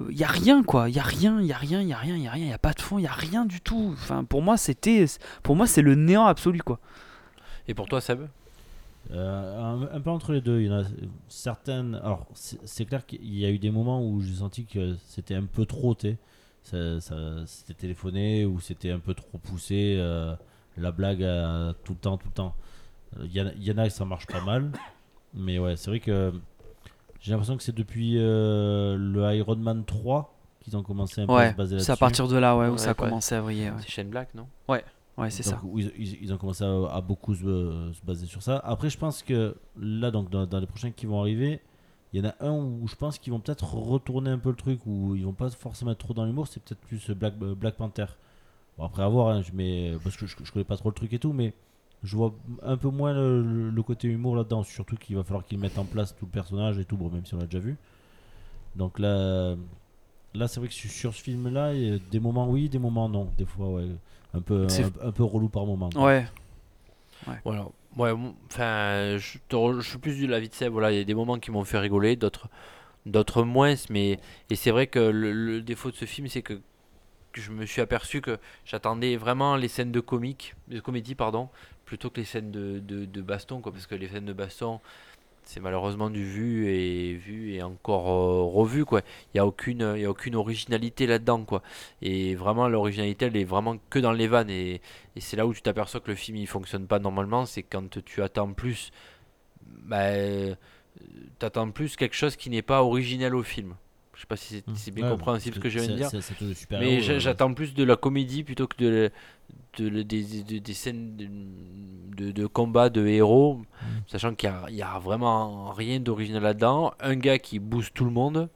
Speaker 3: il y a rien, quoi. Il y a rien, il y a rien, il y a rien, il y a rien. Il y a pas de fond, il y a rien du tout. Enfin, pour moi, c'était, pour moi, c'est le néant absolu, quoi.
Speaker 2: Et pour toi, Seb
Speaker 5: Euh, un, un peu entre les deux. Il y en a certaines. Alors, c'est clair qu'il y a eu des moments où j'ai senti que c'était un peu trop, tu sais. Ça, ça- c'était téléphoné ou c'était un peu trop poussé. euh, la blague euh, tout le temps, tout le temps. Il y, en a- il y en a que ça marche pas mal. Mais ouais, c'est vrai que j'ai l'impression que c'est depuis euh, le Iron Man 3 qu'ils ont commencé un peu à se baser
Speaker 3: c'est à
Speaker 5: là-dessus.
Speaker 3: partir de là ouais, où
Speaker 2: Ouais,
Speaker 3: ça a
Speaker 2: ouais.
Speaker 3: commencé à vriller. Ouais,
Speaker 2: C'est Shane Black, non?
Speaker 3: Ouais c'est
Speaker 5: Donc,
Speaker 3: ça.
Speaker 5: Ils, ils- ils ont commencé à, à beaucoup se, se baser sur ça. Après, je pense que là, donc, dans, dans les prochains qui vont arriver, il y en a un où je pense qu'ils vont peut-être retourner un peu le truc, où ils vont pas forcément être trop dans l'humour, c'est peut-être plus Black, euh, Black Panther. Bon, après, à voir, hein, je mets, parce que je, je connais pas trop le truc et tout, mais je vois un peu moins le, côté humour là-dedans, surtout qu'il va falloir qu'ils mettent en place tout le personnage et tout, bon, même si on l'a déjà vu. Donc là, là c'est vrai que sur, sur ce film-là, il y a des moments oui, des moments non, des fois, ouais. Un peu,
Speaker 3: C'est-
Speaker 5: un, un peu relou par moment. quoi.
Speaker 3: Ouais,
Speaker 2: Voilà. Ouais, enfin, je, suis plus de l'avis de Seb. Voilà, il y a des moments qui m'ont fait rigoler, d'autres, d'autres moins. Mais et c'est vrai que le, le défaut de ce film, c'est que, que je me suis aperçu que j'attendais vraiment les scènes de comique, de comédie, pardon, plutôt que les scènes de, de, de baston, quoi, parce que les scènes de baston, c'est malheureusement du vu et vu et encore euh, revu, quoi. Il y a aucune, il y a aucune originalité là-dedans, quoi. Et vraiment, l'originalité, elle est vraiment que dans les vannes et et c'est là où tu t'aperçois que le film il fonctionne pas normalement, c'est quand tu attends plus, bah, euh, t'attends plus quelque chose qui n'est pas original au film. Je sais pas si c'est c'est bien compréhensible ce que je viens de dire, mais
Speaker 5: euh,
Speaker 2: j'attends plus de la comédie plutôt que de, de, de- des, scènes de, de, de combat de héros, sachant qu'il y a, vraiment rien d'original là-dedans. Un gars qui booste tout le monde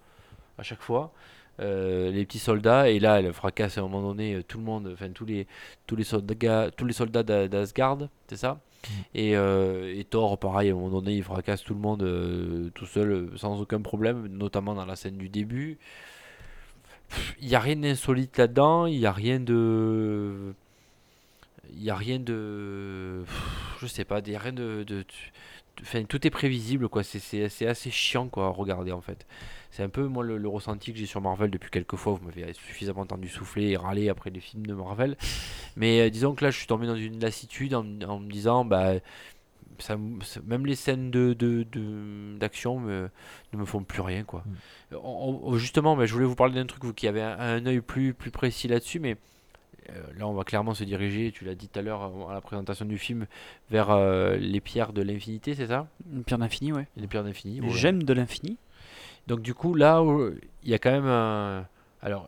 Speaker 2: à chaque fois. euh, les petits soldats et là elle fracasse à un moment donné euh, tout le monde enfin tous les tous les soldats tous les soldats d'A- d'Asgard c'est ça? Et, euh, et Thor pareil à un moment donné il fracasse tout le monde euh, tout seul sans aucun problème notamment dans la scène du début il n'y a rien d'insolite là-dedans, il n'y a rien de. Il n'y a rien de. Je sais pas, il a rien de. de- tout est prévisible, quoi. C'est- assez chiant, quoi, à regarder, en fait. C'est un peu, moi, le, le ressenti que j'ai sur Marvel depuis quelques fois. Vous m'avez suffisamment entendu souffler et râler après les films de Marvel. Mais euh, disons que là, je suis tombé dans une lassitude en, en me disant, bah. Ça, même les scènes de, de, de- d'action me- ne me font plus rien, quoi. On- on- justement, mais je voulais vous parler d'un truc, vous qui avez un, un œil plus, plus précis là-dessus, mais euh, là, on va clairement se diriger, tu l'as dit tout à l'heure euh, à la présentation du film, vers euh, les pierres de l'infinité, c'est ça?
Speaker 3: Une pierre d'infini, ouais.
Speaker 2: Les pierres d'infini. voilà.
Speaker 3: J'aime de l'infini.
Speaker 2: Donc, du coup, là, où il y a quand même un. Alors,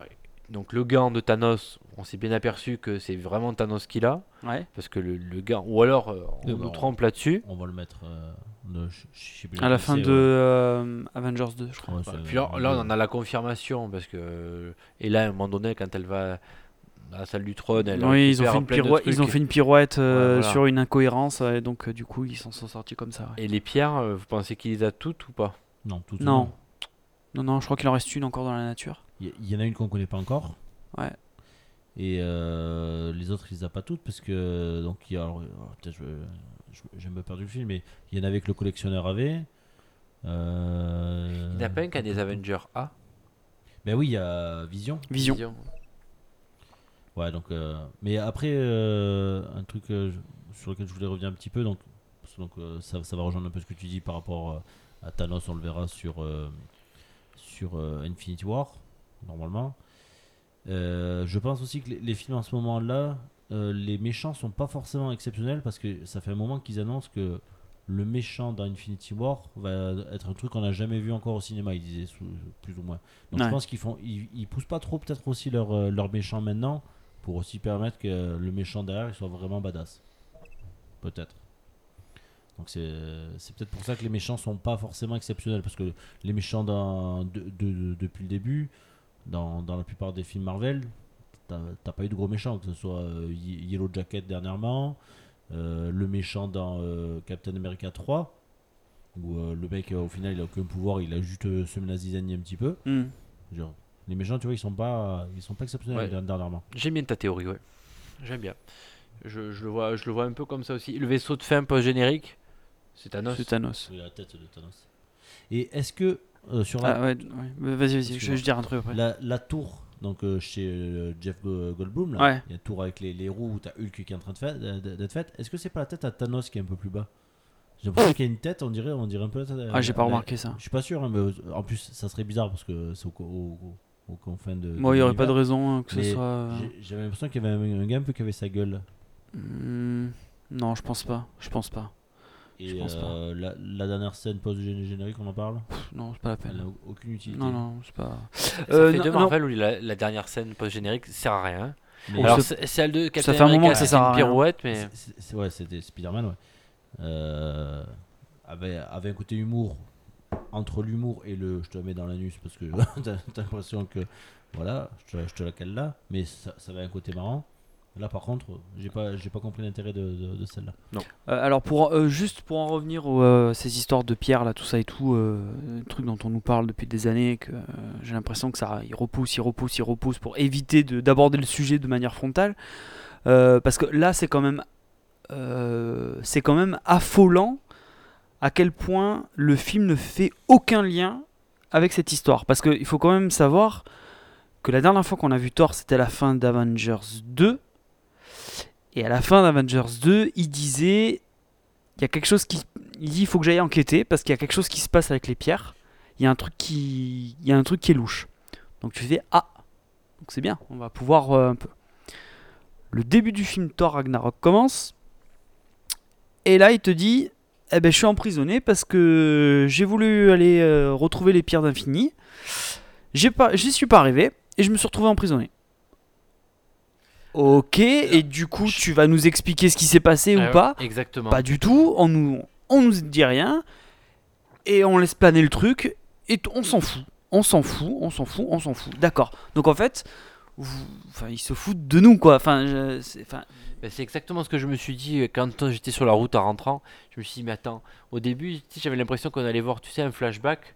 Speaker 2: donc le gant de Thanos, on s'est bien aperçu que c'est vraiment Thanos qui l'a,
Speaker 3: Ouais.
Speaker 2: parce que le, le gant. Ou alors, euh, on nous trompe là-dessus.
Speaker 5: On va le mettre. euh, ne- je- je sais plus
Speaker 3: À la fin de
Speaker 5: ouais.
Speaker 3: euh, Avengers 2, je crois.
Speaker 5: Ouais,
Speaker 2: Bah, puis là,
Speaker 5: euh,
Speaker 2: là, on en a la confirmation parce que et là à un moment donné quand elle va la salle du trône elle
Speaker 3: Oui, ils ont, fait une pirouette, ils ont
Speaker 2: trucs.
Speaker 3: fait une pirouette euh,
Speaker 2: voilà.
Speaker 3: sur une incohérence, et donc euh, du coup ils s'en sont sortis comme ça. ouais.
Speaker 2: et les pierres euh, vous pensez qu'il les a toutes ou pas?
Speaker 5: Non, tout
Speaker 3: Non. Non, non, je crois qu'il en reste une encore dans la nature.
Speaker 5: Il y, en a une qu'on connaît pas encore.
Speaker 3: Ouais.
Speaker 5: Et euh, les autres, ils les a pas toutes parce que donc il y a alors, peut-être je je- j'ai un peu perdu le film, mais il y en avait que le collectionneur avait. Euh,
Speaker 2: il n'y en a pas un qui a des Avengers A?
Speaker 5: Ben oui, il y a Vision.
Speaker 3: Vision.
Speaker 5: Ouais, donc. euh, mais après, euh, un truc euh, sur lequel je voulais revenir un petit peu, donc, donc ça, ça va rejoindre un peu ce que tu dis par rapport à Thanos, on le verra sur, sur Infinity War, normalement. Je pense aussi que les, les films en ce moment-là, euh, les méchants sont pas forcément exceptionnels parce que ça fait un moment qu'ils annoncent que le méchant dans Infinity War va être un truc qu'on n'a jamais vu encore au cinéma, ils disaient sous- plus ou moins. Donc je pense qu'ils font, ils, ils poussent pas trop peut-être aussi leur, leur méchant maintenant pour aussi permettre que le méchant derrière il soit vraiment badass. Peut-être. Donc c'est peut-être pour ça que les méchants sont pas forcément exceptionnels parce que les méchants dans, de- de- de- depuis le début, dans, dans la plupart des films Marvel, t'as pas eu de gros méchants, que ce soit euh, Ye- Yellow Jacket dernièrement, euh, le méchant dans euh, Captain America 3, où le mec au final il a aucun pouvoir, il a juste semé la zizanie un petit peu.
Speaker 3: Hmm.
Speaker 5: Genre, les méchants, tu vois, ils sont pas, ils sont pas exceptionnels
Speaker 2: Ouais.
Speaker 5: dernièrement.
Speaker 2: j'aime bien ta théorie ouais j'aime bien je, je le vois je le vois un peu comme ça aussi le vaisseau de fin post générique c'est Thanos
Speaker 3: C'est Thanos.
Speaker 5: Oui, la tête de Thanos. Et est-ce que euh, sur la,
Speaker 3: Ah ouais, ouais. Vas-y, vas-y, je vais dire un truc après.
Speaker 5: la, la tour, donc euh, chez euh, Jeff Go- Goldblum, là,
Speaker 3: Ouais.
Speaker 5: il y a une tour avec les, les roues où t'as Hulk qui est en train d'être faite. Est-ce que c'est pas la tête à Thanos qui est un peu plus bas? J'ai l'impression qu'il y a une tête, on dirait, on dirait un peu. la tête-
Speaker 3: Ah, j'ai pas
Speaker 5: la-
Speaker 3: remarqué ça.
Speaker 5: Je suis pas sûr, hein, mais en plus, ça serait bizarre parce que c'est au, de.
Speaker 3: Moi, il y aurait pas de raison hein, que ce soit. euh,
Speaker 5: J'avais l'impression qu'il y avait un, un gars un peu qui avait sa gueule.
Speaker 3: hmm, Non, je pense pas. Je pense pas.
Speaker 5: Et
Speaker 3: Je pense pas.
Speaker 5: euh, la, la dernière scène post-générique, on en parle?
Speaker 3: Pff, Non, c'est pas la
Speaker 5: Elle
Speaker 3: peine.
Speaker 5: n'a aucune utilité.
Speaker 3: Non, non, c'est pas.
Speaker 2: Ça
Speaker 3: Euh,
Speaker 2: fait
Speaker 3: non,
Speaker 2: deux
Speaker 3: non.
Speaker 2: Marvel où la, la dernière scène post-générique sert à rien.
Speaker 5: Mais
Speaker 2: Alors,
Speaker 3: ça-
Speaker 2: c'est- celle de Captain
Speaker 3: fait un moment
Speaker 2: America,
Speaker 3: que ça
Speaker 2: c'est
Speaker 3: sert à
Speaker 2: une
Speaker 3: rien.
Speaker 2: pirouette, mais.
Speaker 5: ouais, c'était Spider-Man, ouais. Euh, avait, avait un côté humour entre l'humour et le je te la mets dans l'anus parce que t'as l'impression que voilà, je te, je te la cale là, mais ça, ça avait un côté marrant. Là par contre, j'ai pas j'ai pas compris l'intérêt de, de- de celle-là.
Speaker 3: Euh, alors pour euh, juste pour en revenir aux euh, ces histoires de pierre là, tout ça et tout, euh, truc dont on nous parle depuis des années, que euh, j'ai l'impression que ça, il repousse, il repousse, il repousse pour éviter de- d'aborder le sujet de manière frontale, Euh, parce que là c'est quand même euh, c'est quand même affolant à quel point le film ne fait aucun lien avec cette histoire, parce qu'il faut quand même savoir que la dernière fois qu'on a vu Thor c'était à la fin d'Avengers 2 et à la fin d'Avengers 2, il disait il y a quelque chose qui il dit il faut que j'aille enquêter parce qu'il y a quelque chose qui se passe avec les pierres. Il y a un truc qui il y a un truc qui est louche. Donc tu fais ah. Donc c'est bien, on va pouvoir euh, un peu. Le début du film Thor Ragnarok commence et là il te dit eh ben je suis emprisonné parce que j'ai voulu aller euh, retrouver les pierres d'infini. J'ai pas j'y suis pas arrivé et je me suis retrouvé emprisonné. Ok, et du coup, tu vas nous expliquer ce qui s'est passé
Speaker 2: Ah
Speaker 3: ou
Speaker 2: ouais,
Speaker 3: pas?
Speaker 2: Exactement.
Speaker 3: Pas du tout, on nous, on nous dit rien, et on laisse planer le truc, et on s'en fout. On s'en fout, on s'en fout, on s'en fout. D'accord. Donc en fait, vous- enfin, ils se foutent de nous, quoi. Enfin, je- c'est- enfin,
Speaker 2: Ben, c'est exactement ce que je me suis dit euh, quand j'étais sur la route en rentrant. Je me suis dit, mais attends, au début, j'avais l'impression qu'on allait voir, tu sais, un flashback.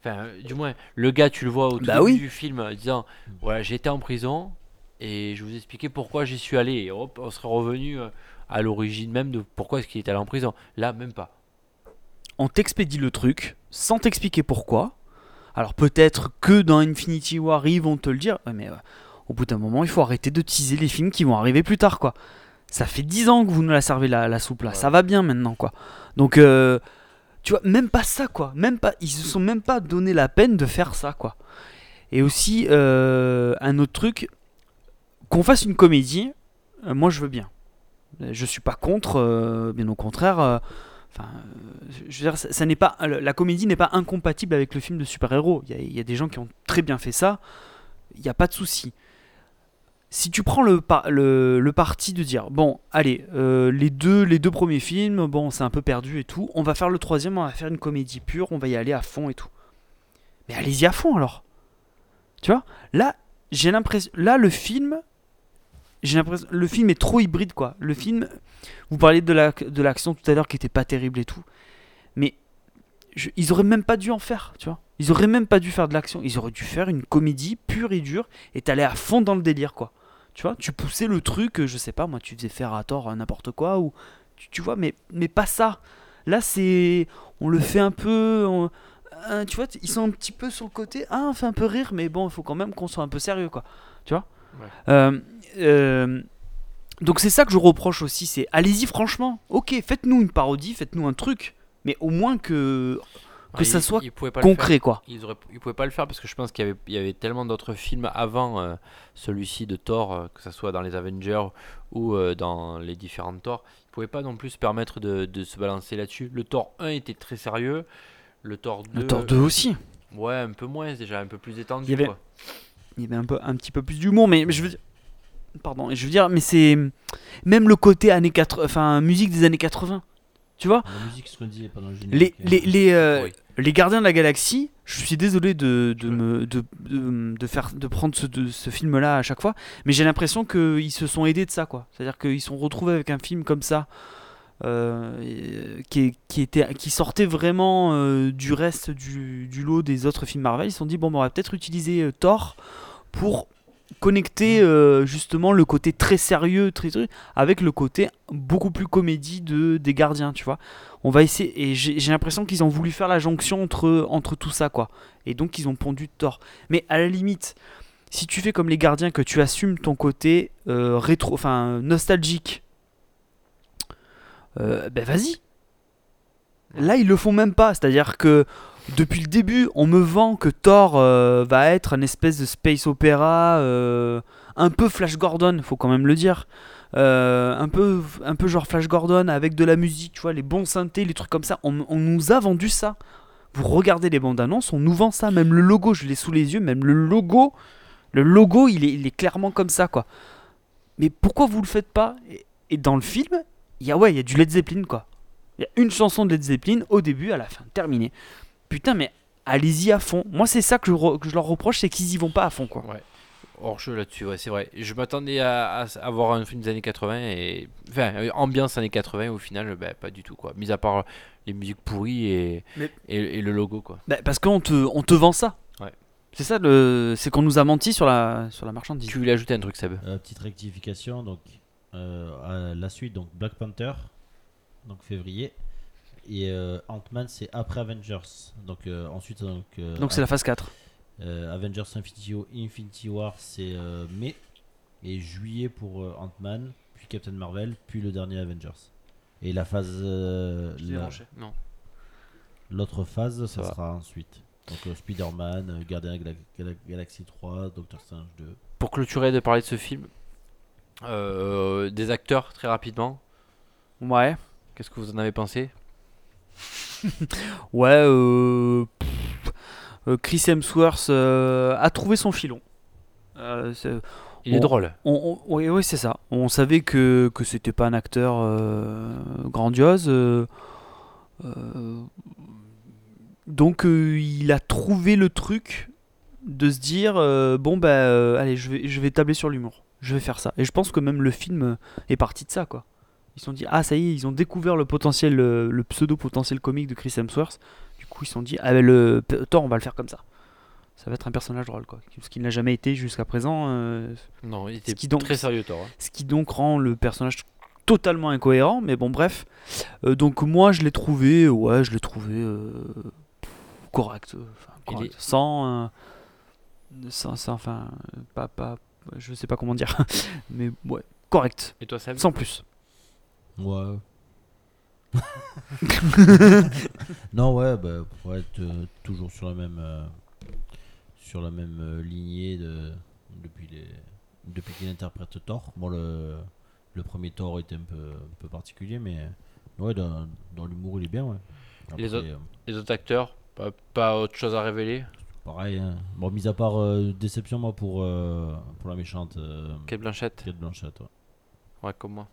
Speaker 2: Enfin, euh, du moins, le gars, tu le vois au tout
Speaker 3: Bah
Speaker 2: début
Speaker 3: oui.
Speaker 2: du film, euh, disant, voilà, été en prison et je vous expliquais pourquoi j'y suis allé. Et hop, on serait revenu à l'origine même de pourquoi est-ce qu'il était allé en prison. Là, même pas.
Speaker 3: on t'expédie le truc sans t'expliquer pourquoi. Alors peut-être que dans Infinity War, ils vont te le dire, ouais, mais au bout d'un moment, il faut arrêter de teaser les films qui vont arriver plus tard, quoi. Ça fait 10 ans que vous nous la servez la, la soupe là,
Speaker 2: Ouais.
Speaker 3: ça va bien maintenant, quoi. Donc, euh, tu vois, même pas ça, quoi. Même pas, ils se sont même pas donné la peine de faire ça, quoi. Et aussi, euh, un autre truc, qu'on fasse une comédie, euh, moi je veux bien. Je suis pas contre, bien au contraire. Enfin, je veux dire, ça, ça n'est pas, la comédie n'est pas incompatible avec le film de super-héros. Il y, a- il y a des gens qui ont très bien fait ça. Il n'y a pas de souci. Si tu prends le, par- le, le parti de dire, bon, allez, euh, les, deux, les deux premiers films, bon, c'est un peu perdu et tout, on va faire le troisième, on va faire une comédie pure, on va y aller à fond et tout. Mais allez-y à fond alors. Tu vois? Là, j'ai l'impression, là, le film, j'ai l'impression, le film est trop hybride, quoi. Le film, vous parliez de la- de l'action tout à l'heure qui était pas terrible et tout. Mais ils auraient même pas dû en faire, tu vois. Ils auraient même pas dû faire de l'action. Ils auraient dû faire une comédie pure et dure et t'allais à fond dans le délire, quoi. Tu vois, tu poussais le truc, euh, je sais pas, moi, tu faisais faire à tort euh, n'importe quoi ou tu, tu vois, mais, mais pas ça. Là, c'est. On le fait un peu. on- euh, tu vois, ils sont un petit peu sur le côté. Ah, on fait un peu rire, mais bon, il faut quand même qu'on soit un peu sérieux, quoi. Tu vois
Speaker 2: Ouais.
Speaker 3: Euh, euh, donc c'est ça que je reproche aussi, c'est allez-y franchement. Ok, faites-nous une parodie, faites-nous un truc, mais au moins que que ça soit
Speaker 2: pas
Speaker 3: concret, quoi.
Speaker 2: Ils, auraient, ils pouvaient pas le faire parce que je pense qu'il y avait, il y avait tellement d'autres films avant euh, celui-ci de Thor, euh, que ce soit dans les Avengers ou euh, dans les différentes Thor. Ils pouvaient pas non plus se permettre de, de se balancer là-dessus. Le Thor 1 était très sérieux. Le Thor 2.
Speaker 3: Le Thor 2 aussi.
Speaker 2: Ouais, un peu moins, déjà un peu plus détendu.
Speaker 3: Il y avait-
Speaker 2: quoi.
Speaker 3: Il y avait un peu un petit peu plus d'humour, mais mais je veux dire, pardon, je veux dire, mais c'est même le côté années 80, enfin musique des années 80. Tu vois,
Speaker 5: La musique se redisait pendant le
Speaker 3: les
Speaker 5: générique.
Speaker 3: les les, euh,
Speaker 2: Oui.
Speaker 3: les gardiens de la galaxie. Je suis désolé de, de me de, de, de faire de prendre ce, de- ce film là à chaque fois, mais j'ai l'impression qu'ils se sont aidés de ça quoi. C'est-à-dire qu'ils sont retrouvés avec un film comme ça. euh, qui, qui, était, qui sortait vraiment euh, du reste du, du lot des autres films Marvel. Ils se sont dit, bon, bah, on va peut-être utiliser euh, Thor pour connecter euh, justement le côté très sérieux très truc avec le côté beaucoup plus comédie de des gardiens tu vois. On va essayer et j'ai l'impression qu'ils ont voulu faire la jonction entre entre tout ça quoi. Et donc ils ont pondu Thor mais à la limite si tu fais comme les gardiens que tu assumes ton côté euh, rétro enfin nostalgique euh, ben vas-y. Là ils le font même pas. C'est à dire que depuis le début, on me vend que Thor euh, va être un espèce de space opéra, euh, un peu Flash Gordon, faut quand même le dire. Euh, un, peu, un peu genre Flash Gordon avec de la musique, tu vois, les bons synthés, les trucs comme ça. On, nous a vendu ça. Vous regardez les bandes annonces, on nous vend ça. Même le logo, je l'ai sous les yeux, même le logo, le logo, il est, clairement comme ça, quoi. Mais pourquoi vous le faites pas? Et, et dans le film, il y a ouais, il y a du Led Zeppelin, quoi. Il y a une chanson de Led Zeppelin au début, à la fin, terminé. Putain, mais allez-y à fond. Moi, c'est ça que je, re- que je leur reproche, c'est qu'ils y vont pas à fond, quoi.
Speaker 2: Ouais. Hors jeu là-dessus, ouais, c'est vrai. Je m'attendais à, à, à voir un film des années 80 et. Enfin, euh, ambiance années 80, au final, bah, pas du tout, quoi. Mis à part les musiques pourries et,
Speaker 3: Mais-
Speaker 2: et, et le logo, quoi.
Speaker 3: Bah, parce qu'on te, on te vend ça.
Speaker 2: Ouais.
Speaker 3: C'est ça, le, c'est qu'on nous a menti sur la, sur la marchandise.
Speaker 2: Tu voulais ajouter un truc, Seb?
Speaker 5: Euh, petite rectification, donc euh, à la suite, donc Black Panther, donc février, et euh, Ant-Man c'est après Avengers, donc euh, ensuite donc. euh,
Speaker 3: Donc c'est la phase 4.
Speaker 5: euh, Avengers Infinity, Infinity War c'est euh, mai et juillet pour euh, Ant-Man, puis Captain Marvel, puis le dernier Avengers. Et la phase, euh, la-
Speaker 2: Non.
Speaker 5: l'autre phase, ça, sera ensuite. Donc euh, Spider-Man, euh, Gardien de la Gala- Galaxy 3, Doctor Strange 2.
Speaker 2: Pour clôturer de parler de ce film, euh, des acteurs, très rapidement.
Speaker 3: Ouais.
Speaker 2: Qu'est-ce que vous en avez pensé?
Speaker 3: Ouais, euh, pff, euh, Chris Hemsworth euh, a trouvé son filon. Euh, c'est-
Speaker 2: Il est drôle.
Speaker 3: on- on- oui, oui, c'est ça. On savait que, que c'était pas un acteur grandiose. donc il a trouvé le truc de se dire bon bah allez je vais je vais tabler sur l'humour. Je vais faire ça. Et je pense que même le film est parti de ça quoi. Ils se sont dit ah ça y est ils ont découvert le potentiel le, le pseudo potentiel comique de Chris Hemsworth. Du coup ils se sont dit ah ben le Thor on va le faire comme ça. Ça va être un personnage drôle quoi. Ce qu'il n'a jamais été jusqu'à présent. euh,
Speaker 2: Non, il était
Speaker 3: qui donc-
Speaker 2: très sérieux, Thor. hein.
Speaker 3: ce qui donc rend le personnage totalement incohérent, mais bon, bref. Euh, donc, moi, je l'ai trouvé, ouais, je l'ai trouvé euh, correct. correct.
Speaker 2: est-
Speaker 3: Sans, sans, sans- Enfin, pas, pas. Je sais pas comment dire, mais ouais, correct.
Speaker 2: Et toi, Seb?
Speaker 3: Sans plus.
Speaker 5: Ouais. non, ouais, bah, pour être euh, toujours sur la même, euh, sur la même euh, lignée de, depuis, les, depuis qu'il interprète Thor. Bon, le, le premier Thor était un peu, un peu particulier, mais ouais, dans, dans l'humour, il est bien, ouais.
Speaker 2: Les autres
Speaker 5: euh,
Speaker 2: Les autres acteurs, pas, pas autre chose à révéler
Speaker 5: pareil, hein. bon, mis à part euh, déception, moi, pour, euh, pour la méchante euh,
Speaker 2: Kate Blanchett
Speaker 5: Kate Blanchett, ouais.
Speaker 2: Ouais, comme moi.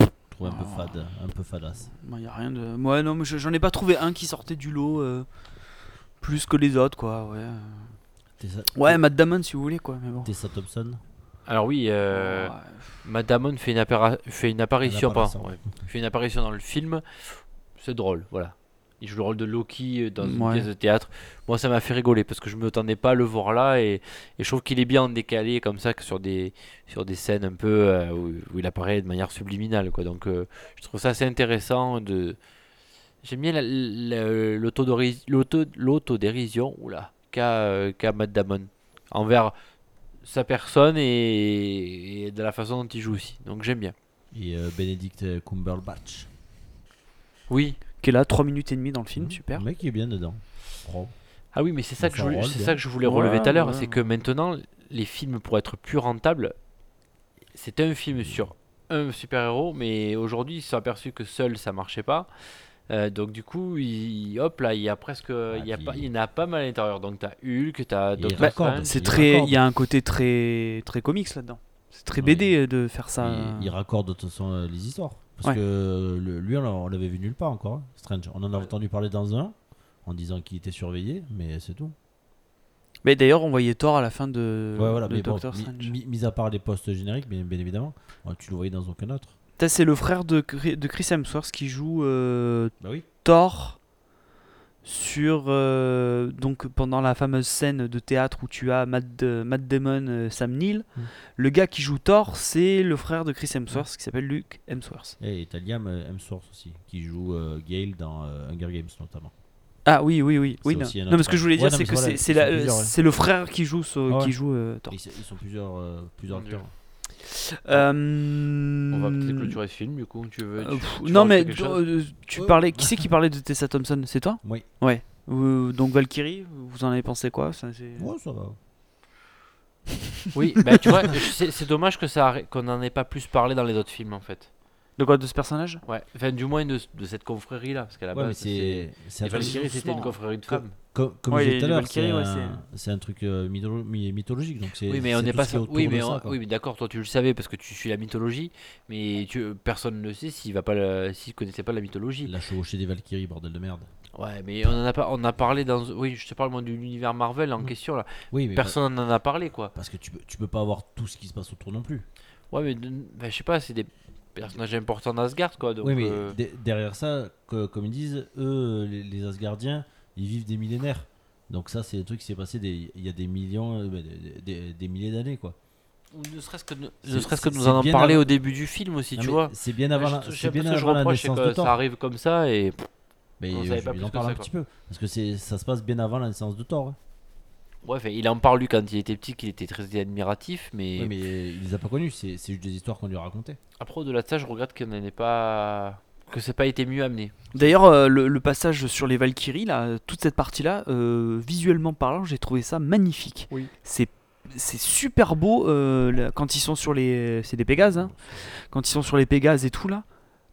Speaker 5: Je un peu
Speaker 3: Oh.
Speaker 5: fade, un peu fadasse.
Speaker 3: Il y a rien de. Ouais, non, mais je- j'en ai pas trouvé un qui sortait du lot euh, plus que les autres, quoi. Ouais,
Speaker 5: Tessa,
Speaker 3: ouais Matt Damon, si vous voulez, quoi. Mais bon.
Speaker 5: Tessa Thompson
Speaker 2: Alors oui, euh,
Speaker 3: Ouais.
Speaker 2: Matt Damon fait une, appara- fait une apparition,
Speaker 5: Une
Speaker 2: ouais. fait une apparition dans le film. C'est drôle, voilà. Il joue le rôle de Loki euh, dans une
Speaker 3: Ouais.
Speaker 2: pièce de théâtre. Moi, ça m'a fait rigoler parce que je m'attendais pas à le voir là et, et je trouve qu'il est bien en décalé comme ça que sur des sur des scènes un peu euh, où, où il apparaît de manière subliminale, quoi. Donc, euh, je trouve ça assez intéressant de. J'aime bien la- la- l'autodérision oula, qu'a euh, qu'a Matt Damon envers sa personne et, et de la façon dont il joue aussi. Donc j'aime bien.
Speaker 5: et euh, Benedict Cumberbatch.
Speaker 2: Oui.
Speaker 3: Qui est là, 3 minutes et demie dans le film,
Speaker 5: Mhm.
Speaker 3: super.
Speaker 5: Le mec est bien dedans.
Speaker 2: Ah oui, mais c'est ça, que je voulais- c'est ça que je voulais relever tout à l'heure,
Speaker 3: ouais,
Speaker 2: c'est
Speaker 3: ouais.
Speaker 2: que maintenant, les films, pour être plus rentables, c'était un film sur un super-héros, mais aujourd'hui, ils se sont aperçus que seul, ça marchait pas. Euh, donc du coup, il, hop là, il y a presque, il y a
Speaker 5: puis-
Speaker 2: pas, il y en a pas mal à l'intérieur. Donc t'as Hulk, t'as Doctor. Strange.
Speaker 3: C'est très, il y a un côté très, très comics là-dedans. C'est très
Speaker 5: Oui.
Speaker 3: BD de faire ça.
Speaker 5: Il, il raccorde de toute façon euh, les histoires. Parce
Speaker 3: Ouais.
Speaker 5: que le- lui, on, l'a- on l'avait vu nulle part encore. hein, Strange. On en a entendu parler dans un, en disant qu'il était surveillé, mais c'est tout.
Speaker 3: Mais d'ailleurs, on voyait Thor à la fin de,
Speaker 5: ouais, voilà.
Speaker 3: de
Speaker 5: Mais bon,
Speaker 3: Doctor Strange.
Speaker 5: mi- mis à part les postes génériques, bien, bien évidemment, tu le voyais dans aucun autre.
Speaker 3: C'est le frère de, Chri- de Chris Hemsworth qui joue euh,
Speaker 5: Bah oui.
Speaker 3: Thor sur euh, donc pendant la fameuse scène de théâtre où tu as Matt, euh, Matt Damon, euh, Sam Neill.
Speaker 5: Mm.
Speaker 3: Le gars qui joue Thor, c'est le frère de Chris Hemsworth qui s'appelle Luke Hemsworth.
Speaker 5: Et t'as Liam euh, Hemsworth aussi, qui joue euh, Gale dans euh, Hunger Games notamment.
Speaker 3: Ah oui, oui, oui. Oui non. non, mais ce que je voulais dire,
Speaker 5: Ouais,
Speaker 3: c'est que
Speaker 5: voilà,
Speaker 3: c'est
Speaker 5: ouais.
Speaker 3: le frère qui joue, ce-
Speaker 5: Ah ouais.
Speaker 3: qui joue euh, Thor.
Speaker 5: Ils, ils sont plusieurs, euh, acteurs.
Speaker 3: Euh,
Speaker 2: On va peut-être clôturer ce film, du coup. Tu veux, tu-
Speaker 3: pff,
Speaker 2: tu
Speaker 3: non mais euh, tu parlais qui c'est qui parlait de Tessa Thompson? C'est toi?
Speaker 5: Oui.
Speaker 3: ouais Euh, donc Valkyrie, vous en avez pensé quoi? Ça, c'est-
Speaker 5: Ouais, ça va.
Speaker 2: Oui, bah, tu vois, c'est dommage que ça arrête- qu'on n'en ait pas plus parlé dans les autres films en fait.
Speaker 3: De quoi de ce personnage?
Speaker 2: Ouais, enfin du moins de, de cette confrérie là, parce qu'à la
Speaker 5: Ouais, mais
Speaker 2: base,
Speaker 5: c'est. c'est
Speaker 2: Les Valkyries c'était une confrérie de femmes.
Speaker 5: Comme, comme
Speaker 3: Ouais,
Speaker 5: je disais
Speaker 3: les
Speaker 5: tout à l'heure, c'est
Speaker 3: Valkyries, ouais,
Speaker 5: un, c'est un truc euh, mytholo- my- mythologique. Donc c'est,
Speaker 2: Oui, mais on n'est pas Oui, mais, oui, mais d'accord, toi tu le savais parce que tu suis la mythologie, mais tu, personne ne sait s'il va pas, le- s'il connaissait pas la mythologie.
Speaker 5: La chevauchée des Valkyries, bordel de merde.
Speaker 2: Ouais, mais on en a pas, on a parlé dans, oui, je te parle moi de l'univers Marvel en
Speaker 5: Mm.
Speaker 2: question là.
Speaker 5: Oui, mais
Speaker 2: Personne n'en a parlé quoi.
Speaker 5: Parce que tu peux, tu peux pas avoir tout ce qui se passe autour non plus.
Speaker 2: Ouais, mais ben, je sais pas, c'est des personnages importants d'Asgard quoi. Donc,
Speaker 5: oui, mais
Speaker 2: euh,
Speaker 5: de- derrière ça, que- comme ils disent, eux, les, les Asgardiens, ils vivent des millénaires. Donc ça, c'est un truc qui s'est passé des- il y a des millions, euh, des, des- des milliers d'années, quoi.
Speaker 2: ou ne serait-ce que, ne serait-ce que nous en
Speaker 5: avant-
Speaker 2: au début du film aussi,
Speaker 5: Non,
Speaker 2: tu vois.
Speaker 5: C'est bien avant, la,
Speaker 2: Je-
Speaker 5: c'est bien
Speaker 2: ce que je
Speaker 5: avant la naissance
Speaker 2: que
Speaker 5: de Thor.
Speaker 2: ça arrive comme ça et
Speaker 5: Mais
Speaker 2: on
Speaker 5: euh, je-
Speaker 2: pas
Speaker 5: ils
Speaker 2: plus
Speaker 5: en
Speaker 2: ça,
Speaker 5: un
Speaker 2: quoi.
Speaker 5: petit peu. Parce que c'est, ça se passe bien avant la naissance de Thor. hein.
Speaker 2: Ouais, enfin, il en parle lui quand il était petit, qu'il était très admiratif, mais,
Speaker 5: Ouais, mais il les a pas connus, c'est, c'est juste des histoires qu'on lui a racontées.
Speaker 2: après au-delà de ça, je regrette qu'on n'en ait pas, que c'est pas été mieux amené.
Speaker 3: D'ailleurs, euh, le, le passage sur les Valkyries, là, toute cette partie-là, euh, visuellement parlant, j'ai trouvé ça magnifique.
Speaker 2: Oui.
Speaker 3: C'est c'est super beau euh, là, quand ils sont sur les c'est des Pégases hein, quand ils sont sur les Pégases et tout là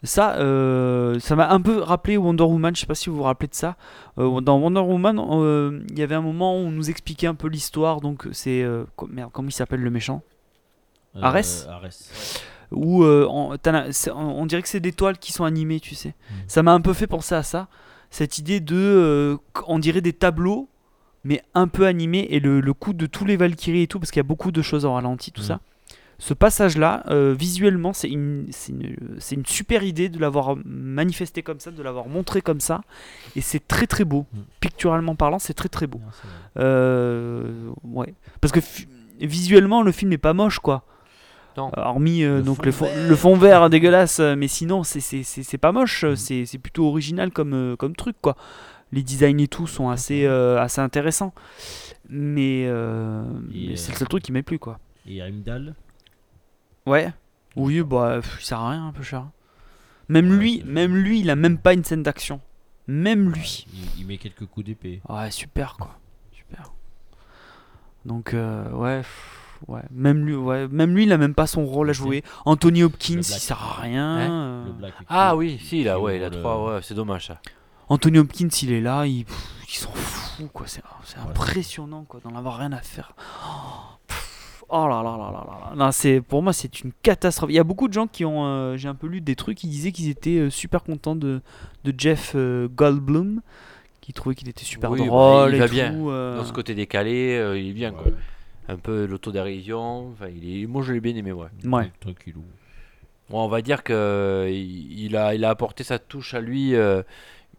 Speaker 3: ça euh, ça m'a un peu rappelé Wonder Woman je sais pas si vous vous rappelez de ça Euh, dans Wonder Woman euh, il y avait un moment où on nous expliquait un peu l'histoire donc c'est merde comment il s'appelle le méchant? Arès
Speaker 5: Arès.
Speaker 3: où on, dirait que c'est des toiles qui sont animées, tu sais.
Speaker 5: Mm.
Speaker 3: Ça m'a un peu fait penser à ça, cette idée de, on dirait des tableaux, mais un peu animés, et le, le coup de tous les Valkyries et tout, parce qu'il y a beaucoup de choses en ralenti, tout
Speaker 5: Mm.
Speaker 3: ça. Ce passage-là, euh, visuellement, c'est une, super idée de l'avoir manifesté comme ça, de l'avoir montré comme ça, et c'est très très beau.
Speaker 5: Mm.
Speaker 3: Picturalement parlant, c'est très très beau. Euh, ouais. Parce que visuellement, le film n'est pas moche, quoi.
Speaker 2: Non.
Speaker 3: Euh, Hormis euh,
Speaker 5: Le
Speaker 3: donc
Speaker 5: fond
Speaker 3: le, fond,
Speaker 5: vert.
Speaker 3: le fond vert hein, dégueulasse, mais sinon, c'est- pas moche.
Speaker 5: Mm.
Speaker 3: C'est plutôt original comme, comme truc, quoi. Les designs et tout sont assez, euh, assez intéressants. Mais, euh, c'est le seul truc qui m'est plu, quoi.
Speaker 5: Et Heimdall,
Speaker 3: Ouais. Oui, bah, pff, il sert à rien, un peu cher. Même
Speaker 5: Ouais,
Speaker 3: lui,
Speaker 5: c'est-
Speaker 3: même lui, il a même pas une scène d'action. Même lui.
Speaker 5: il, il met quelques coups d'épée.
Speaker 3: Ouais, super quoi. Super. Donc euh, ouais, pff, ouais, même lui, ouais, même lui, il a même pas son rôle à jouer. Anthony Hopkins, il
Speaker 5: Black.
Speaker 3: sert à rien.
Speaker 2: Hein
Speaker 3: euh.
Speaker 5: Le Black
Speaker 2: Ah oui, si, là, ouais, il a trois,
Speaker 5: le-
Speaker 2: ouais, c'est dommage ça.
Speaker 3: Anthony Hopkins, il est là, il, pff, il s'en fout quoi. C'est impressionnant quoi, d'en avoir rien à faire. Oh, pff, oh là là là là là là. Non, c'est pour moi c'est une catastrophe. Il y a beaucoup de gens qui ont, euh, j'ai un peu lu des trucs, qui disaient qu'ils étaient euh, super contents de, de Jeff euh, Goldblum, qui trouvaient qu'il était super
Speaker 2: Oui, bah,
Speaker 3: drôle
Speaker 2: il
Speaker 3: et
Speaker 2: va
Speaker 3: tout.
Speaker 2: bien.
Speaker 3: euh.
Speaker 2: Dans ce côté décalé, euh, il est bien, quoi. Un peu l'autodérision, enfin, il est... moi je l'ai bien aimé, ouais.
Speaker 3: Ouais.
Speaker 5: Tranquillou.
Speaker 2: Bon, on va dire que il il a, il a apporté sa touche à lui.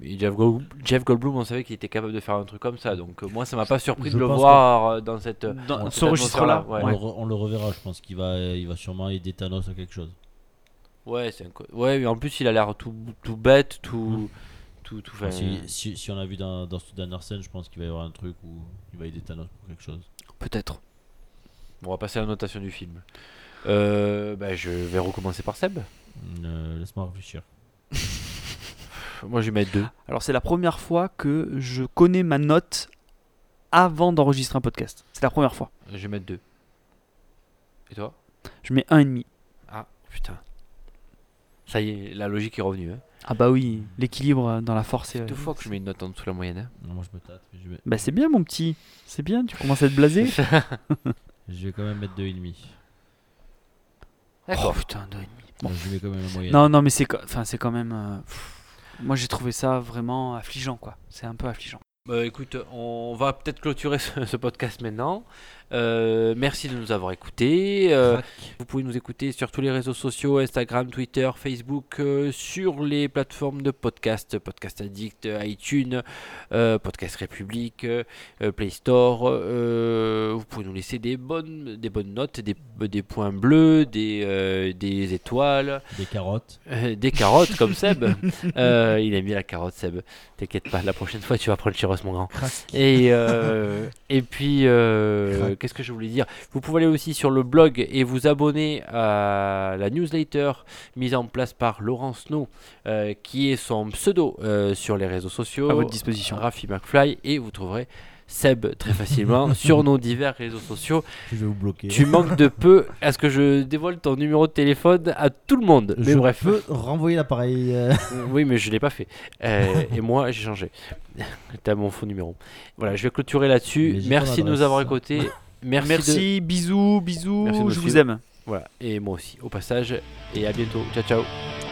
Speaker 2: Jeff, Gold- Jeff Goldblum, on savait qu'il était capable de faire un truc comme ça, donc euh, moi ça m'a pas surpris
Speaker 5: Je
Speaker 2: de le
Speaker 5: pense
Speaker 2: voir euh, dans cette.
Speaker 3: Dans ce registre-là,
Speaker 5: On, le re- on le reverra, je pense qu'il va, il va sûrement aider Thanos à quelque chose.
Speaker 2: Ouais, c'est ouais, mais en plus il a l'air tout, tout bête, tout,
Speaker 5: Mhm.
Speaker 2: tout, tout.
Speaker 5: Si, si, si on a vu dans, dans cette dernière scène, je pense qu'il va y avoir un truc où il va aider Thanos pour quelque chose.
Speaker 3: Peut-être.
Speaker 2: On va passer à la notation du film. Euh, bah, je vais recommencer par Seb.
Speaker 5: Euh, Laisse-moi réfléchir.
Speaker 2: Moi je vais mettre deux.
Speaker 3: Alors c'est la première fois que je connais ma note avant d'enregistrer un podcast. C'est la première fois.
Speaker 2: Je vais mettre deux. Et toi?
Speaker 3: Je mets un et demi.
Speaker 2: Ah putain. Ça y est, la logique est revenue. Hein.
Speaker 3: Ah bah oui, l'équilibre euh, dans la force. est-
Speaker 2: Deux fois que je mets une note en dessous de la moyenne. hein.
Speaker 5: Non, moi je me tâte, mais je vais,
Speaker 3: Bah c'est bien mon petit. C'est bien, tu commences à être blasé.
Speaker 5: je vais quand même mettre 2,5.
Speaker 3: oh putain, deux et demi. Bon.
Speaker 5: Je mets quand même la moyenne.
Speaker 3: Non, non, mais c'est co- enfin, c'est quand même. euh, pff, Moi j'ai trouvé ça vraiment affligeant quoi. C'est un peu affligeant.
Speaker 2: Bah, écoute, on va peut-être clôturer ce, ce podcast maintenant. Euh, merci de nous avoir écoutés. Euh, vous pouvez nous écouter sur tous les réseaux sociaux, Instagram, Twitter, Facebook, euh, sur les plateformes de podcast, Podcast Addict, iTunes, Podcast République, Play Store. vous pouvez nous laisser des bonnes, des bonnes notes, des, des points bleus, des, des étoiles,
Speaker 5: Des carottes.
Speaker 2: des carottes comme Seb. Il aime bien la carotte, Seb. T'inquiète pas, la prochaine fois tu vas prendre le chirros, mon grand.
Speaker 5: Crac.
Speaker 2: Et, et puis. Qu'est-ce que je voulais dire Vous pouvez aller aussi sur le blog et vous abonner à la newsletter mise en place par Laurent Snow, euh, qui est son pseudo euh, sur les réseaux sociaux.
Speaker 3: À votre disposition.
Speaker 2: Rafi McFly, et vous trouverez Seb très facilement sur nos divers réseaux sociaux.
Speaker 5: Je vais vous bloquer.
Speaker 2: Tu manques de peu à ce que je dévoile ton numéro de téléphone à tout le monde. Mais
Speaker 5: je
Speaker 2: bref.
Speaker 5: peux renvoyer l'appareil. euh,
Speaker 2: Oui, mais je l'ai pas fait. Euh, et moi, j'ai changé. T'as mon faux numéro. Voilà, je vais clôturer là-dessus. Merci de nous avoir écoutés. Merci.
Speaker 3: Merci,
Speaker 2: de-
Speaker 3: bisous, bisous,
Speaker 2: Merci
Speaker 3: je vous aime.
Speaker 2: Voilà, et moi aussi, au passage. Et à bientôt. Ciao, ciao.